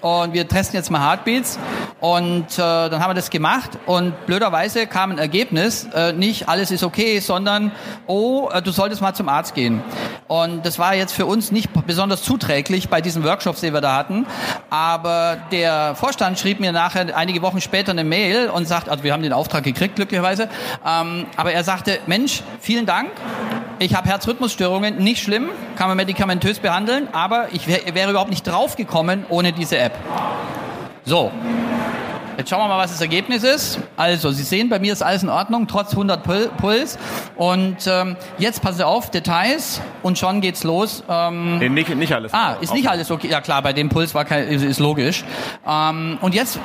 und wir testen jetzt mal Heartbeats. Und äh, dann haben wir das gemacht und blöderweise kam ein Ergebnis, äh, nicht alles ist okay, sondern, oh, du solltest mal zum Arzt gehen. Und das war jetzt für uns nicht besonders zuträglich bei diesen Workshops, die wir da hatten, aber der Vorstand schrieb mir nachher einige Wochen später eine Mail und sagt, also wir haben den Auftrag gekriegt glücklicherweise, ähm, aber er sagte, Mensch, vielen Dank, ich habe Herzrhythmusstörungen, nicht schlimm, kann man medikamentös behandeln, aber ich wär, wäre überhaupt nicht draufgekommen ohne diese App. So, Jetzt schauen wir mal, was das Ergebnis ist. Also, Sie sehen, bei mir ist alles in Ordnung, trotz 100 Puls. Und ähm, jetzt passen Sie auf, Details und schon geht's los. Ähm, nee, nicht, nicht alles. Ah, ist nicht alles okay. Ja klar, bei dem Puls war kein, ist, ist logisch. Ähm, und jetzt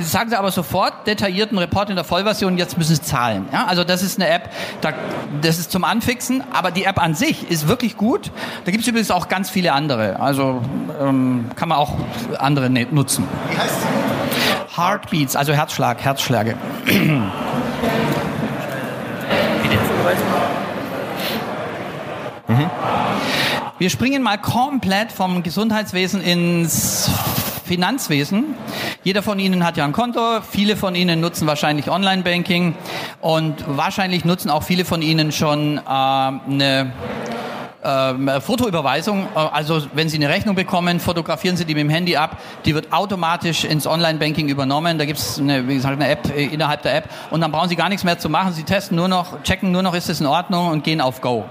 sagen Sie aber sofort detaillierten Report in der Vollversion, jetzt müssen Sie zahlen. Ja? Also das ist eine App, da, das ist zum Anfixen, aber die App an sich ist wirklich gut. Da gibt es übrigens auch ganz viele andere. Also ähm, kann man auch andere ne-, nutzen. Wie heißt sie? Heartbeats, also Herzschlag, Herzschläge. Mhm. Wir springen mal komplett vom Gesundheitswesen ins Finanzwesen. Jeder von Ihnen hat ja ein Konto, viele von Ihnen nutzen wahrscheinlich Online-Banking und wahrscheinlich nutzen auch viele von Ihnen schon äh, eine äh, Fotoüberweisung. Äh, also wenn Sie eine Rechnung bekommen, fotografieren Sie die mit dem Handy ab. Die wird automatisch ins Online-Banking übernommen. Da gibt es wie gesagt, eine App äh, innerhalb der App und dann brauchen Sie gar nichts mehr zu machen. Sie testen nur noch, checken nur noch, ist es in Ordnung und gehen auf Go.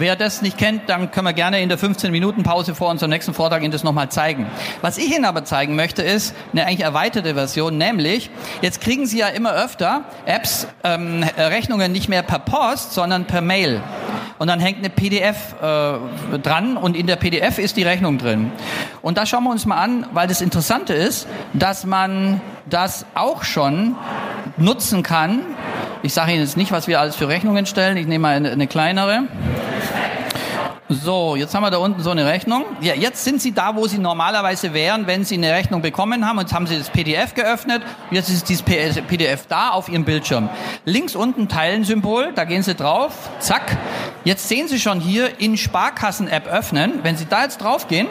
Wer das nicht kennt, dann können wir gerne in der 15-Minuten-Pause vor unserem nächsten Vortrag Ihnen das nochmal zeigen. Was ich Ihnen aber zeigen möchte, ist eine eigentlich erweiterte Version, nämlich, jetzt kriegen Sie ja immer öfter Apps, ähm, Rechnungen nicht mehr per Post, sondern per Mail. Und dann hängt eine PDF äh, dran und in der PDF ist die Rechnung drin. Und da schauen wir uns mal an, weil das Interessante ist, dass man das auch schon nutzen kann. Ich sage Ihnen jetzt nicht, was wir alles für Rechnungen stellen. Ich nehme mal eine, eine kleinere. So, jetzt haben wir da unten so eine Rechnung. Ja, jetzt sind Sie da, wo Sie normalerweise wären, wenn Sie eine Rechnung bekommen haben. Jetzt haben Sie das PDF geöffnet. Jetzt ist dieses PDF da auf Ihrem Bildschirm. Links unten Teilen-Symbol, da gehen Sie drauf. Zack. Jetzt sehen Sie schon hier in Sparkassen-App öffnen. Wenn Sie da jetzt draufgehen,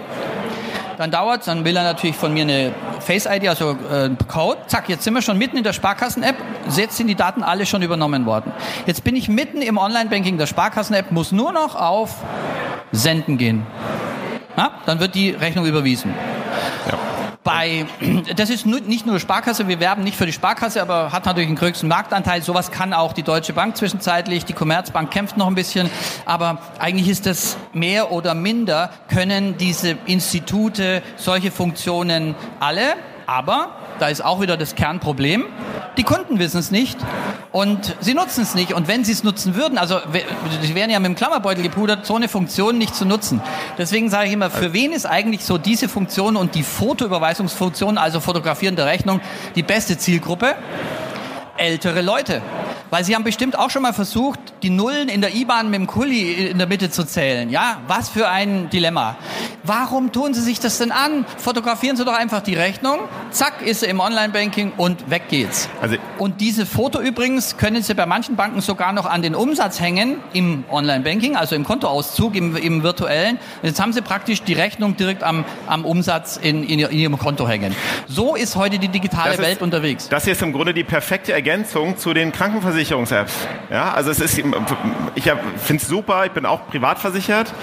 dann dauert dann will er natürlich von mir eine Face-ID, also äh, Code. Zack, jetzt sind wir schon mitten in der Sparkassen-App. Jetzt sind die Daten alle schon übernommen worden. Jetzt bin ich mitten im Online-Banking der Sparkassen-App, muss nur noch auf Senden gehen. Ja, dann wird die Rechnung überwiesen. Ja bei, das ist nicht nur Sparkasse, wir werben nicht für die Sparkasse, aber hat natürlich den größten Marktanteil. Sowas kann auch die Deutsche Bank zwischenzeitlich, die Commerzbank kämpft noch ein bisschen, aber eigentlich ist das mehr oder minder, können diese Institute solche Funktionen alle, aber da ist auch wieder das Kernproblem. Die Kunden wissen es nicht und sie nutzen es nicht. Und wenn sie es nutzen würden, also sie wären ja mit dem Klammerbeutel gepudert, so eine Funktion nicht zu nutzen. Deswegen sage ich immer, für wen ist eigentlich so diese Funktion und die Fotoüberweisungsfunktion, also Fotografieren der Rechnung, die beste Zielgruppe? Ältere Leute. Weil Sie haben bestimmt auch schon mal versucht, die Nullen in der IBAN mit dem Kuli in der Mitte zu zählen. Ja, was für ein Dilemma. Warum tun Sie sich das denn an? Fotografieren Sie doch einfach die Rechnung, zack, ist sie im Online-Banking und weg geht's. Also und diese Foto übrigens können Sie bei manchen Banken sogar noch an den Umsatz hängen im Online-Banking, also im Kontoauszug, im, im virtuellen. Jetzt haben Sie praktisch die Rechnung direkt am, am Umsatz in, in, in Ihrem Konto hängen. So ist heute die digitale ist, Welt unterwegs. Das hier ist im Grunde die perfekte Ergänzung zu den Krankenversicherungs-Apps. Ja, also es ist, ich finde es super, ich bin auch privat versichert.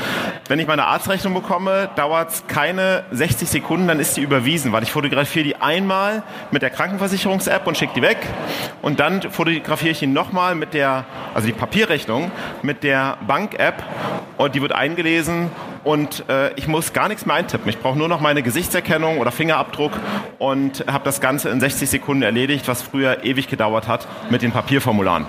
Wenn ich meine Arztrechnung bekomme, dauert es keine 60 Sekunden, dann ist die überwiesen, weil ich fotografiere die einmal mit der Krankenversicherungs-App und schicke die weg und dann fotografiere ich die nochmal mit der, also die Papierrechnung, mit der Bank-App und die wird eingelesen und äh, ich muss gar nichts mehr eintippen. Ich brauche nur noch meine Gesichtserkennung oder Fingerabdruck und habe das Ganze in 60 Sekunden erledigt, was früher ewig gedauert hat mit den Papierformularen.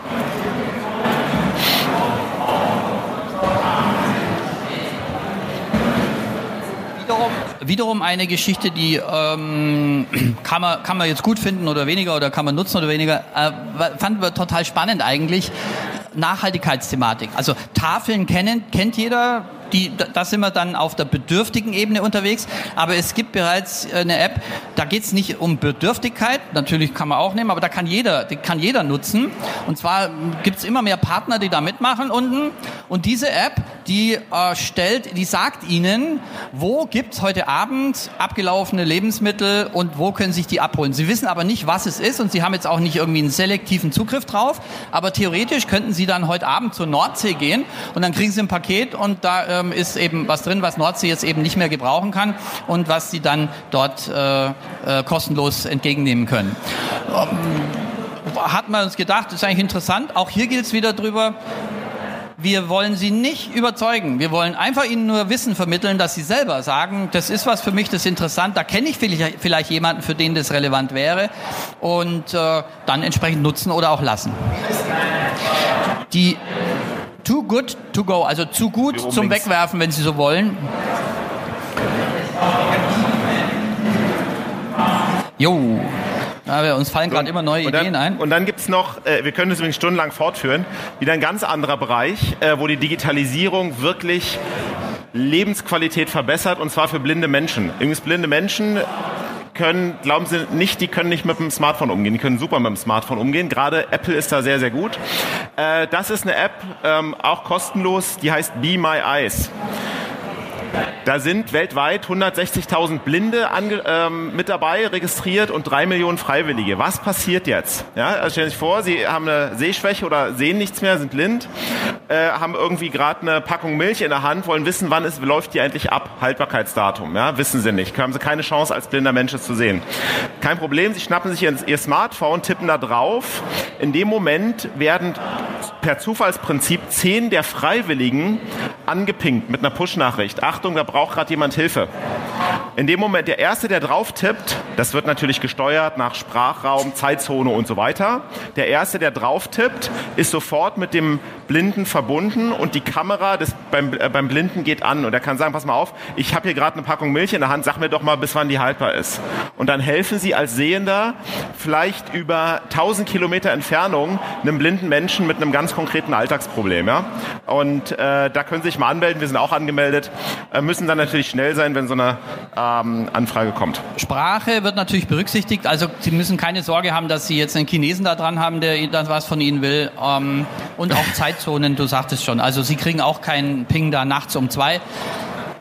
Wiederum eine Geschichte, die ähm, kann, man, kann man jetzt gut finden oder weniger oder kann man nutzen oder weniger. Äh, fanden wir total spannend eigentlich. Nachhaltigkeitsthematik. Also Tafeln kennen, kennt jeder, die, da sind wir dann auf der bedürftigen Ebene unterwegs. Aber es gibt bereits eine App, da geht es nicht um Bedürftigkeit, natürlich kann man auch nehmen, aber da kann jeder, die kann jeder nutzen. Und zwar gibt es immer mehr Partner, die da mitmachen unten. Und diese App, die äh, stellt, die sagt Ihnen, wo gibt es heute Abend abgelaufene Lebensmittel und wo können sich die abholen. Sie wissen aber nicht, was es ist und Sie haben jetzt auch nicht irgendwie einen selektiven Zugriff drauf. Aber theoretisch könnten Sie dann heute Abend zur Nordsee gehen und dann kriegen Sie ein Paket und da äh, ähm, ist eben was drin, was Nordsee jetzt eben nicht mehr gebrauchen kann und was sie dann dort äh, äh, kostenlos entgegennehmen können. Ähm, hat man uns gedacht, ist eigentlich interessant. Auch hier gilt es wieder drüber. Wir wollen sie nicht überzeugen. Wir wollen einfach ihnen nur Wissen vermitteln, dass sie selber sagen, das ist was für mich, das ist interessant. Da kenne ich vielleicht jemanden, für den das relevant wäre. Und äh, dann entsprechend nutzen oder auch lassen. Die Too good to go, also zu gut zum Wegwerfen, wenn Sie so wollen. Jo. Ja, uns fallen gerade immer neue dann, Ideen ein. Und dann gibt es noch, äh, wir können das übrigens stundenlang fortführen, wieder ein ganz anderer Bereich, äh, wo die Digitalisierung wirklich Lebensqualität verbessert, und zwar für blinde Menschen. Übrigens blinde Menschen können, glauben Sie nicht, die können nicht mit dem Smartphone umgehen. Die können super mit dem Smartphone umgehen. Gerade Apple ist da sehr, sehr gut. Äh, das ist eine App, ähm, auch kostenlos, die heißt Be My Eyes. Da sind weltweit 160.000 Blinde ähm, mit dabei registriert und drei Millionen Freiwillige. Was passiert jetzt? Ja, also stellen Sie sich vor, Sie haben eine Sehschwäche oder sehen nichts mehr, sind blind, äh, haben irgendwie gerade eine Packung Milch in der Hand, wollen wissen, wann es läuft die eigentlich ab, Haltbarkeitsdatum. Ja, wissen Sie nicht, haben Sie keine Chance als blinder Mensch es zu sehen. Kein Problem, Sie schnappen sich Ihr Smartphone, tippen da drauf. In dem Moment werden per Zufallsprinzip zehn der Freiwilligen angepinkt mit einer Push-Nachricht. Achtung, da braucht gerade jemand Hilfe. In dem Moment, der Erste, der drauf tippt, das wird natürlich gesteuert nach Sprachraum, Zeitzone und so weiter. Der Erste, der drauf tippt, ist sofort mit dem Blinden verbunden und die Kamera des, beim, äh, beim Blinden geht an und er kann sagen, pass mal auf, ich habe hier gerade eine Packung Milch in der Hand, sag mir doch mal, bis wann die haltbar ist. Und dann helfen Sie als Sehender vielleicht über 1000 Kilometer Entfernung einem blinden Menschen mit einem ganz konkreten Alltagsproblem. Ja? Und äh, da können Sie sich mal anmelden, wir sind auch angemeldet, äh, müssen dann natürlich schnell sein, wenn so eine ähm, Anfrage kommt. Sprache wird natürlich berücksichtigt, also Sie müssen keine Sorge haben, dass Sie jetzt einen Chinesen da dran haben, der was von Ihnen will. Ähm, und auch Zeitzonen, du sagtest schon. Also Sie kriegen auch keinen Ping da nachts um zwei.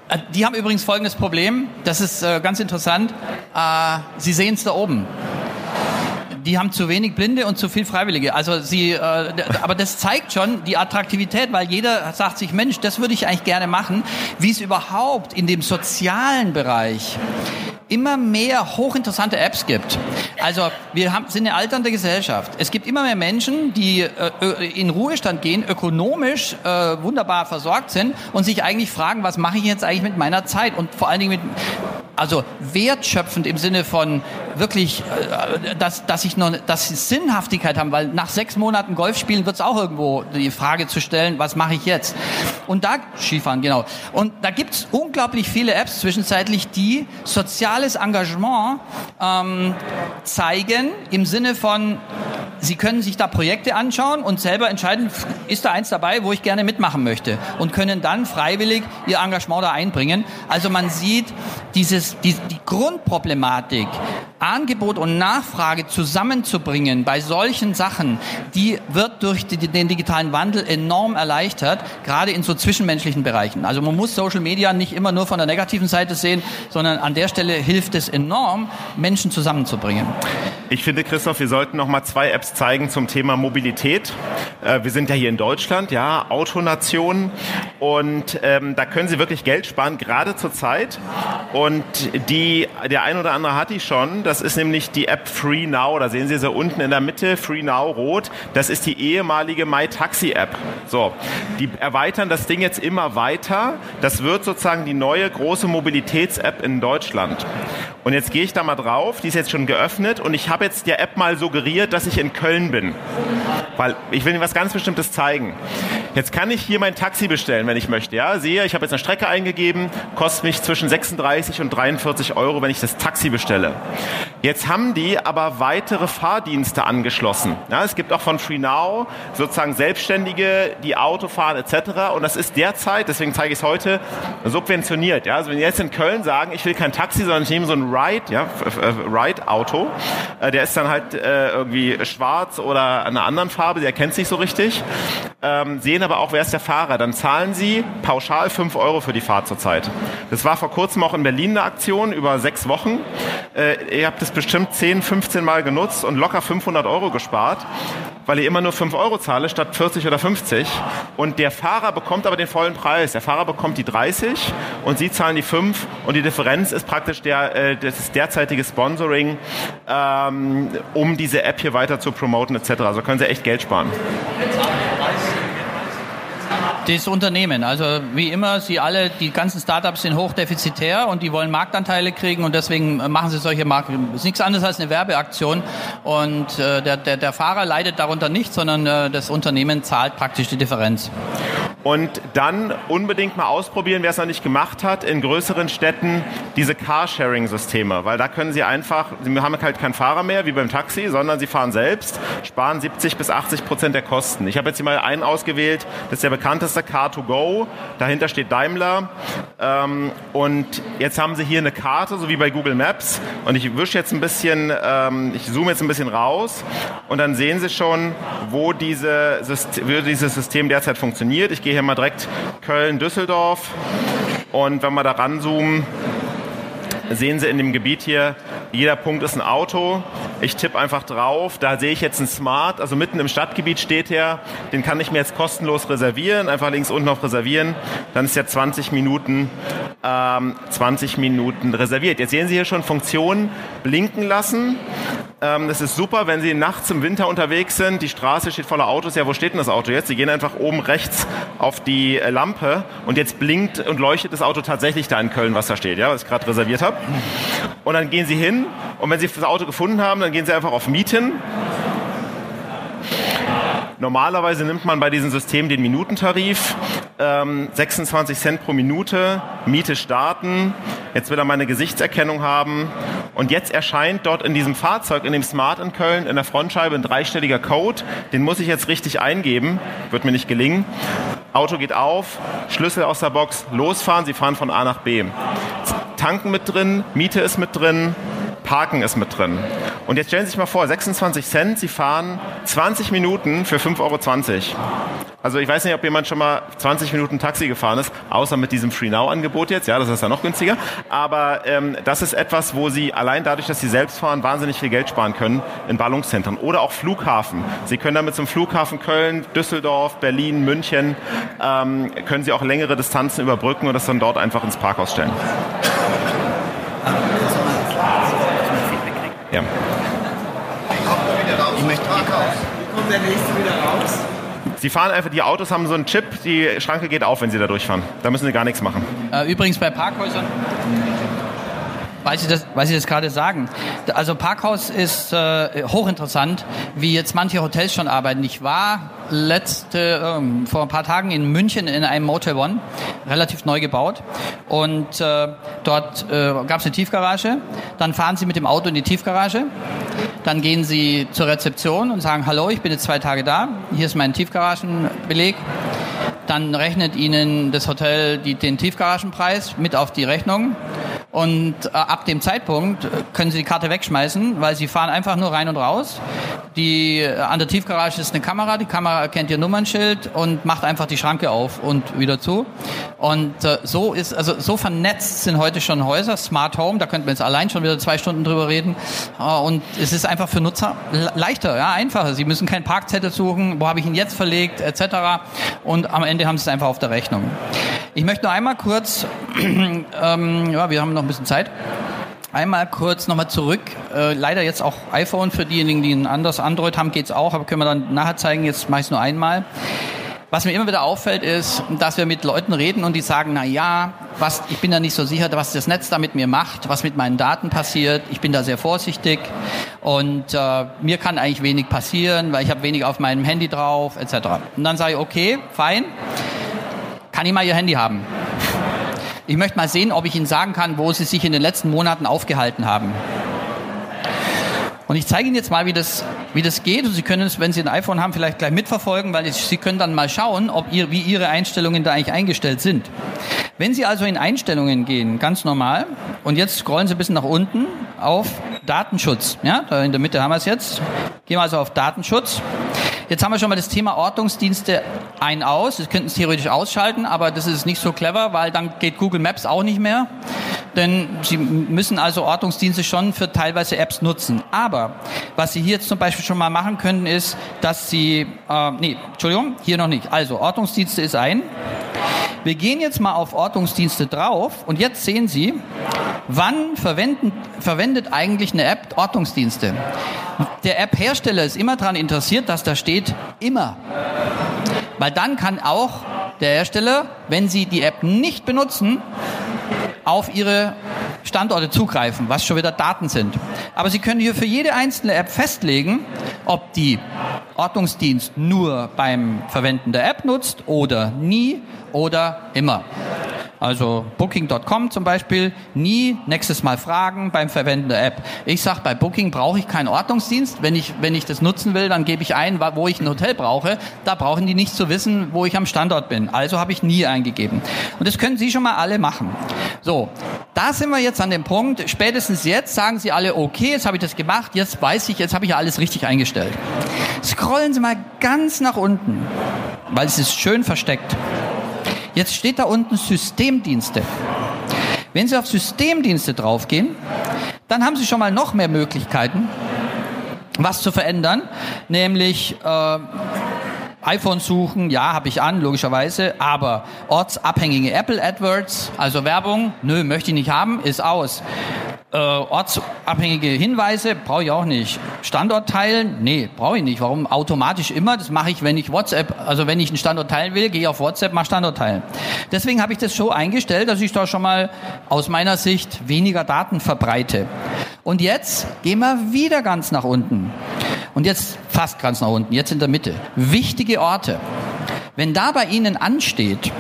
Äh, die haben übrigens folgendes Problem, das ist äh, ganz interessant. Äh, Sie sehen es da oben die haben zu wenig Blinde und zu viel Freiwillige. Also sie, äh, aber das zeigt schon die Attraktivität, weil jeder sagt sich, Mensch, das würde ich eigentlich gerne machen, wie es überhaupt in dem sozialen Bereich immer mehr hochinteressante Apps gibt. Also wir haben, sind eine alternde Gesellschaft. Es gibt immer mehr Menschen, die äh, in Ruhestand gehen, ökonomisch äh, wunderbar versorgt sind und sich eigentlich fragen, was mache ich jetzt eigentlich mit meiner Zeit und vor allen Dingen mit also wertschöpfend im Sinne von wirklich, äh, dass, dass ich noch, dass sie Sinnhaftigkeit haben, weil nach sechs Monaten Golf spielen wird es auch irgendwo die Frage zu stellen, was mache ich jetzt? Und da Skifahren genau. Und da gibt es unglaublich viele Apps zwischenzeitlich, die soziales Engagement ähm, zeigen im Sinne von Sie können sich da Projekte anschauen und selber entscheiden, ist da eins dabei, wo ich gerne mitmachen möchte und können dann freiwillig ihr Engagement da einbringen. Also man sieht dieses, die, die Grundproblematik, Angebot und Nachfrage zusammenzubringen bei solchen Sachen, die wird durch die, den digitalen Wandel enorm erleichtert, gerade in so zwischenmenschlichen Bereichen. Also man muss Social Media nicht immer nur von der negativen Seite sehen, sondern an der Stelle hilft es enorm, Menschen zusammenzubringen. Ich finde, Christoph, wir sollten noch mal zwei Apps zeigen zum Thema Mobilität. Äh, wir sind ja hier in Deutschland, ja, Autonation. Und ähm, da können Sie wirklich Geld sparen, gerade zur Zeit. Und die, der ein oder andere hat die schon. Das ist nämlich die App Free Now. Da sehen Sie sie unten in der Mitte, Free Now rot. Das ist die ehemalige MyTaxi App. So, die erweitern das Ding jetzt immer weiter. Das wird sozusagen die neue große Mobilitäts-App in Deutschland. Und jetzt gehe ich da mal drauf, die ist jetzt schon geöffnet und ich habe jetzt der App mal suggeriert, dass ich in Köln bin. Weil ich will Ihnen was ganz Bestimmtes zeigen. Jetzt kann ich hier mein Taxi bestellen, wenn ich möchte. Ja, sehe, ich habe jetzt eine Strecke eingegeben, kostet mich zwischen 36 und 43 Euro, wenn ich das Taxi bestelle. Jetzt haben die aber weitere Fahrdienste angeschlossen. Ja, es gibt auch von FreeNow sozusagen Selbstständige, die Auto fahren etc. Und das ist derzeit, deswegen zeige ich es heute, subventioniert. Ja, also wenn Sie jetzt in Köln sagen, ich will kein Taxi, sondern ich nehme so ein Ride, ja, Ride-Auto. Äh, der ist dann halt äh, irgendwie schwarz oder einer anderen Farbe, der erkennt sich so richtig. Ähm, sehen aber auch, wer ist der Fahrer. Dann zahlen Sie pauschal 5 Euro für die Fahrt zurzeit. Das war vor kurzem auch in Berlin eine Aktion über sechs Wochen. Äh, ihr habt es bestimmt 10, 15 Mal genutzt und locker 500 Euro gespart weil ich immer nur 5 Euro zahle statt 40 oder 50. Und der Fahrer bekommt aber den vollen Preis. Der Fahrer bekommt die 30 und Sie zahlen die 5 und die Differenz ist praktisch der, äh, das derzeitige Sponsoring, ähm, um diese App hier weiter zu promoten etc. Also können Sie echt Geld sparen. Das Unternehmen, also wie immer, Sie alle, die ganzen Startups sind hochdefizitär und die wollen Marktanteile kriegen und deswegen machen sie solche Marken. Ist nichts anderes als eine Werbeaktion und äh, der, der, der Fahrer leidet darunter nicht, sondern äh, das Unternehmen zahlt praktisch die Differenz. Und dann unbedingt mal ausprobieren, wer es noch nicht gemacht hat, in größeren Städten diese Carsharing-Systeme, weil da können Sie einfach, Sie haben halt keinen Fahrer mehr wie beim Taxi, sondern Sie fahren selbst, sparen 70 bis 80 Prozent der Kosten. Ich habe jetzt hier mal einen ausgewählt, das ist der bekannteste Car2Go, dahinter steht Daimler. Ähm, und jetzt haben Sie hier eine Karte, so wie bei Google Maps. Und ich wische jetzt ein bisschen, ähm, ich zoome jetzt ein bisschen raus. Und dann sehen Sie schon, wo, diese, wo dieses System derzeit funktioniert. Ich gehe hier mal direkt Köln, Düsseldorf. Und wenn wir da ranzoomen, sehen Sie in dem Gebiet hier, jeder Punkt ist ein Auto. Ich tippe einfach drauf, da sehe ich jetzt ein Smart, also mitten im Stadtgebiet steht der, den kann ich mir jetzt kostenlos reservieren, einfach links unten auf reservieren, dann ist der 20 Minuten, ähm, 20 Minuten reserviert. Jetzt sehen Sie hier schon Funktionen blinken lassen. Ähm, das ist super, wenn Sie nachts im Winter unterwegs sind, die Straße steht voller Autos, ja, wo steht denn das Auto jetzt? Sie gehen einfach oben rechts auf die äh, Lampe und jetzt blinkt und leuchtet das Auto tatsächlich da in Köln, was da steht, ja, was ich gerade reserviert habe. Und dann gehen Sie hin und wenn Sie das Auto gefunden haben, dann gehen Sie einfach auf Mieten. Normalerweise nimmt man bei diesem System den Minutentarif, ähm, 26 Cent pro Minute, Miete starten. Jetzt will er meine Gesichtserkennung haben. Und jetzt erscheint dort in diesem Fahrzeug, in dem Smart in Köln, in der Frontscheibe ein dreistelliger Code. Den muss ich jetzt richtig eingeben. Wird mir nicht gelingen. Auto geht auf, Schlüssel aus der Box, losfahren. Sie fahren von A nach B. Tanken mit drin, Miete ist mit drin, Parken ist mit drin. Und jetzt stellen Sie sich mal vor, 26 Cent, Sie fahren 20 Minuten für 5,20 Euro. Also ich weiß nicht, ob jemand schon mal 20 Minuten Taxi gefahren ist, außer mit diesem Free Now Angebot jetzt. Ja, das ist ja noch günstiger. Aber ähm, das ist etwas, wo Sie allein dadurch, dass Sie selbst fahren, wahnsinnig viel Geld sparen können in Ballungszentren. Oder auch Flughafen. Sie können damit zum Flughafen Köln, Düsseldorf, Berlin, München, ähm, können Sie auch längere Distanzen überbrücken und das dann dort einfach ins Parkhaus stellen. Ja. Ich möchte Parkhaus. Wie kommt der nächste wieder raus? Sie fahren einfach, die Autos haben so einen Chip, die Schranke geht auf, wenn Sie da durchfahren. Da müssen Sie gar nichts machen. Äh, übrigens bei Parkhäusern, weil Sie das, weil Sie das gerade sagen. Also Parkhaus ist äh, hochinteressant, wie jetzt manche Hotels schon arbeiten. Ich war letzte, ähm, vor ein paar Tagen in München in einem Motel One, relativ neu gebaut. Und äh, dort äh, gab es eine Tiefgarage. Dann fahren Sie mit dem Auto in die Tiefgarage. Dann gehen Sie zur Rezeption und sagen, hallo, ich bin jetzt zwei Tage da. Hier ist mein Tiefgaragenbeleg. Dann rechnet Ihnen das Hotel die, den Tiefgaragenpreis mit auf die Rechnung. Und äh, ab dem Zeitpunkt können Sie die Karte wegschmeißen, weil Sie fahren einfach nur rein und raus. Die, äh, an der Tiefgarage ist eine Kamera, die Kamera erkennt Ihr Nummernschild und macht einfach die Schranke auf und wieder zu. Und äh, so ist, also so vernetzt sind heute schon Häuser, Smart Home, da könnten wir jetzt allein schon wieder zwei Stunden drüber reden. Äh, und es ist einfach für Nutzer le- leichter, ja, einfacher. Sie müssen keinen Parkzettel suchen, wo habe ich ihn jetzt verlegt, etc. Und am Ende haben Sie es einfach auf der Rechnung. Ich möchte nur einmal kurz, ähm, ja, wir haben noch ein bisschen Zeit. Einmal kurz nochmal zurück. Äh, leider jetzt auch iPhone für diejenigen, die ein anderes Android haben, geht's auch, aber können wir dann nachher zeigen. Jetzt mache ich nur einmal. Was mir immer wieder auffällt, ist, dass wir mit Leuten reden und die sagen, na ja, was, ich bin da nicht so sicher, was das Netz da mit mir macht, was mit meinen Daten passiert. Ich bin da sehr vorsichtig und äh, mir kann eigentlich wenig passieren, weil ich habe wenig auf meinem Handy drauf, etc. Und dann sage ich, okay, fein, kann ich mal Ihr Handy haben? Ich möchte mal sehen, ob ich Ihnen sagen kann, wo Sie sich in den letzten Monaten aufgehalten haben. Und ich zeige Ihnen jetzt mal, wie das, wie das geht. Und Sie können es, wenn Sie ein iPhone haben, vielleicht gleich mitverfolgen, weil Sie können dann mal schauen, ob ihr, wie Ihre Einstellungen da eigentlich eingestellt sind. Wenn Sie also in Einstellungen gehen, ganz normal, und jetzt scrollen Sie ein bisschen nach unten auf Datenschutz. Ja, da in der Mitte haben wir es jetzt. Gehen wir also auf Datenschutz. Jetzt haben wir schon mal das Thema Ortungsdienste ein aus. Sie könnten es theoretisch ausschalten, aber das ist nicht so clever, weil dann geht Google Maps auch nicht mehr. Denn Sie müssen also Ortungsdienste schon für teilweise Apps nutzen. Aber was Sie hier zum Beispiel schon mal machen können, ist, dass Sie, äh, nee, Entschuldigung, hier noch nicht. Also Ortungsdienste ist ein. Wir gehen jetzt mal auf Ortungsdienste drauf und jetzt sehen Sie, wann verwendet eigentlich eine App Ortungsdienste. Der App-Hersteller ist immer daran interessiert, dass da steht immer. Weil dann kann auch der Hersteller, wenn Sie die App nicht benutzen, auf Ihre Standorte zugreifen, was schon wieder Daten sind. Aber Sie können hier für jede einzelne App festlegen, ob die Ordnungsdienst nur beim Verwenden der App nutzt oder nie oder immer. Also Booking.com zum Beispiel, nie nächstes Mal fragen beim Verwenden der App. Ich sage, bei Booking brauche ich keinen Ordnungsdienst. Wenn ich, wenn ich das nutzen will, dann gebe ich ein, wo ich ein Hotel brauche. Da brauchen die nicht zu wissen, wo ich am Standort bin. Also habe ich nie eingegeben. Und das können Sie schon mal alle machen. So, da sind wir jetzt an dem Punkt, spätestens jetzt sagen Sie alle, okay, jetzt habe ich das gemacht, jetzt weiß ich, jetzt habe ich ja alles richtig eingestellt. Scrollen Sie mal ganz nach unten, weil es ist schön versteckt. Jetzt steht da unten Systemdienste. Wenn Sie auf Systemdienste draufgehen, dann haben Sie schon mal noch mehr Möglichkeiten, was zu verändern, nämlich äh, iPhone suchen, ja, habe ich an, logischerweise, aber ortsabhängige Apple AdWords, also Werbung, nö, möchte ich nicht haben, ist aus. Äh, ortsabhängige Hinweise brauche ich auch nicht. Standort teilen? Nee, brauche ich nicht. Warum automatisch immer? Das mache ich, wenn ich WhatsApp, also wenn ich einen Standort teilen will, gehe ich auf WhatsApp, mache Standort teilen. Deswegen habe ich das so eingestellt, dass ich da schon mal aus meiner Sicht weniger Daten verbreite. Und jetzt gehen wir wieder ganz nach unten. Und jetzt fast ganz nach unten, jetzt in der Mitte. Wichtige Orte. Wenn da bei Ihnen ansteht,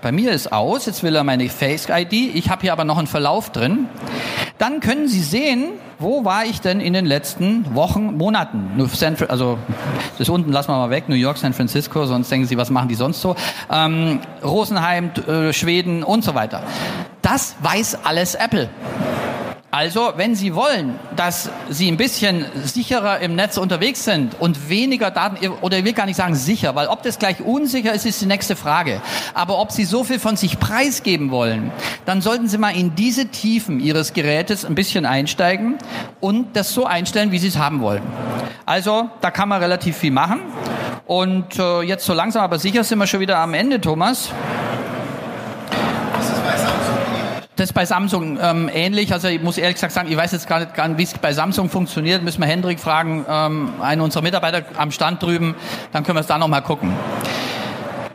bei mir ist aus, jetzt will er meine Face-ID, ich habe hier aber noch einen Verlauf drin, dann können Sie sehen, wo war ich denn in den letzten Wochen, Monaten? Also das unten lassen wir mal weg, New York, San Francisco, sonst denken Sie, was machen die sonst so? Ähm, Rosenheim, äh, Schweden und so weiter. Das weiß alles Apple. Also, wenn Sie wollen, dass Sie ein bisschen sicherer im Netz unterwegs sind und weniger Daten, oder ich will gar nicht sagen sicher, weil ob das gleich unsicher ist, ist die nächste Frage. Aber ob Sie so viel von sich preisgeben wollen, dann sollten Sie mal in diese Tiefen Ihres Gerätes ein bisschen einsteigen und das so einstellen, wie Sie es haben wollen. Also, da kann man relativ viel machen. Und äh, jetzt so langsam aber sicher sind wir schon wieder am Ende, Thomas. Das ist bei Samsung ähm, ähnlich. Also ich muss ehrlich gesagt sagen, ich weiß jetzt gar nicht, wie es bei Samsung funktioniert. Müssen wir Hendrik fragen, ähm, einen unserer Mitarbeiter am Stand drüben. Dann können wir es da nochmal gucken.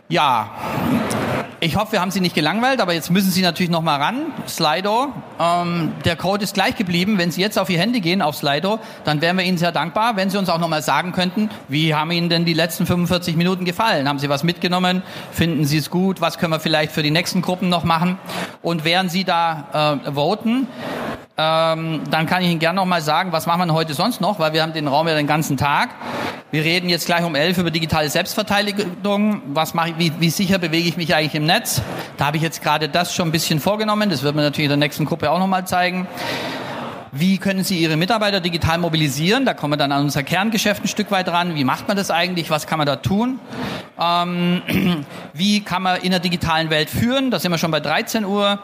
Ja, ich hoffe, wir haben Sie nicht gelangweilt, aber jetzt müssen Sie natürlich noch mal ran. Slido, ähm, der Code ist gleich geblieben. Wenn Sie jetzt auf Ihr Handy gehen, auf Slido, dann wären wir Ihnen sehr dankbar, wenn Sie uns auch noch mal sagen könnten, wie haben Ihnen denn die letzten 45 Minuten gefallen? Haben Sie was mitgenommen? Finden Sie es gut? Was können wir vielleicht für die nächsten Gruppen noch machen? Und während Sie da äh, voten, ähm, dann kann ich Ihnen gerne noch mal sagen, was machen wir heute sonst noch, weil wir haben den Raum ja den ganzen Tag. Wir reden jetzt gleich um elf über digitale Selbstverteidigung. Was mache ich, wie, wie sicher bewege ich mich eigentlich im Netz? Da habe ich jetzt gerade das schon ein bisschen vorgenommen. Das wird man natürlich in der nächsten Gruppe auch noch mal zeigen. Wie können Sie Ihre Mitarbeiter digital mobilisieren? Da kommen wir dann an unser Kerngeschäft ein Stück weit ran. Wie macht man das eigentlich? Was kann man da tun? Ähm, wie kann man in der digitalen Welt führen? Da sind wir schon bei 13 Uhr.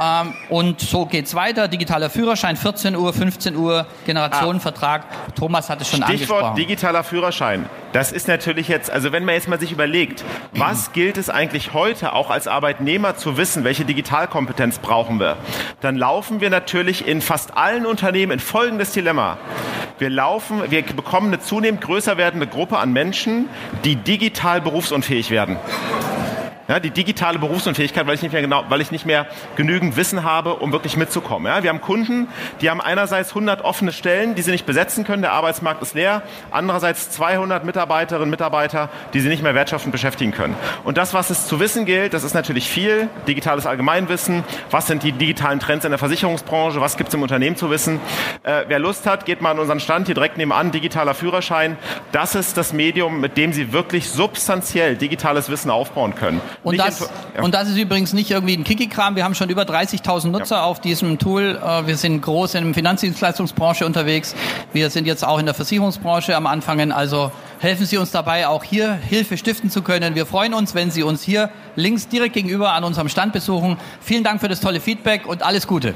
Ähm, und so geht's weiter. Digitaler Führerschein 14 Uhr, 15 Uhr, Generationenvertrag. Ah. Thomas hat es schon Stichwort angesprochen. Stichwort digitaler Führerschein. Das ist natürlich jetzt, also wenn man jetzt mal sich überlegt, was gilt es eigentlich heute auch als Arbeitnehmer zu wissen, welche Digitalkompetenz brauchen wir, dann laufen wir natürlich in fast allen Unternehmen in folgendes Dilemma. Wir laufen, wir bekommen eine zunehmend größer werdende Gruppe an Menschen, die digital berufsunfähig werden. Ja, die digitale Berufsunfähigkeit, weil ich nicht mehr genau, weil ich nicht mehr genügend Wissen habe, um wirklich mitzukommen. Ja, wir haben Kunden, die haben einerseits 100 offene Stellen, die sie nicht besetzen können, der Arbeitsmarkt ist leer. Andererseits 200 Mitarbeiterinnen und Mitarbeiter, die sie nicht mehr wertschaffend beschäftigen können. Und das, was es zu wissen gilt, das ist natürlich viel. Digitales Allgemeinwissen. Was sind die digitalen Trends in der Versicherungsbranche? Was gibt es im Unternehmen zu wissen? Äh, wer Lust hat, geht mal an unseren Stand hier direkt nebenan, digitaler Führerschein. Das ist das Medium, mit dem Sie wirklich substanziell digitales Wissen aufbauen können. Und das, ja. und das ist übrigens nicht irgendwie ein Kiki-Kram. Wir haben schon über 30.000 Nutzer ja. auf diesem Tool. Äh, wir sind groß in der Finanzdienstleistungsbranche unterwegs. Wir sind jetzt auch in der Versicherungsbranche am Anfangen. Also helfen Sie uns dabei, auch hier Hilfe stiften zu können. Wir freuen uns, wenn Sie uns hier links direkt gegenüber an unserem Stand besuchen. Vielen Dank für das tolle Feedback und alles Gute.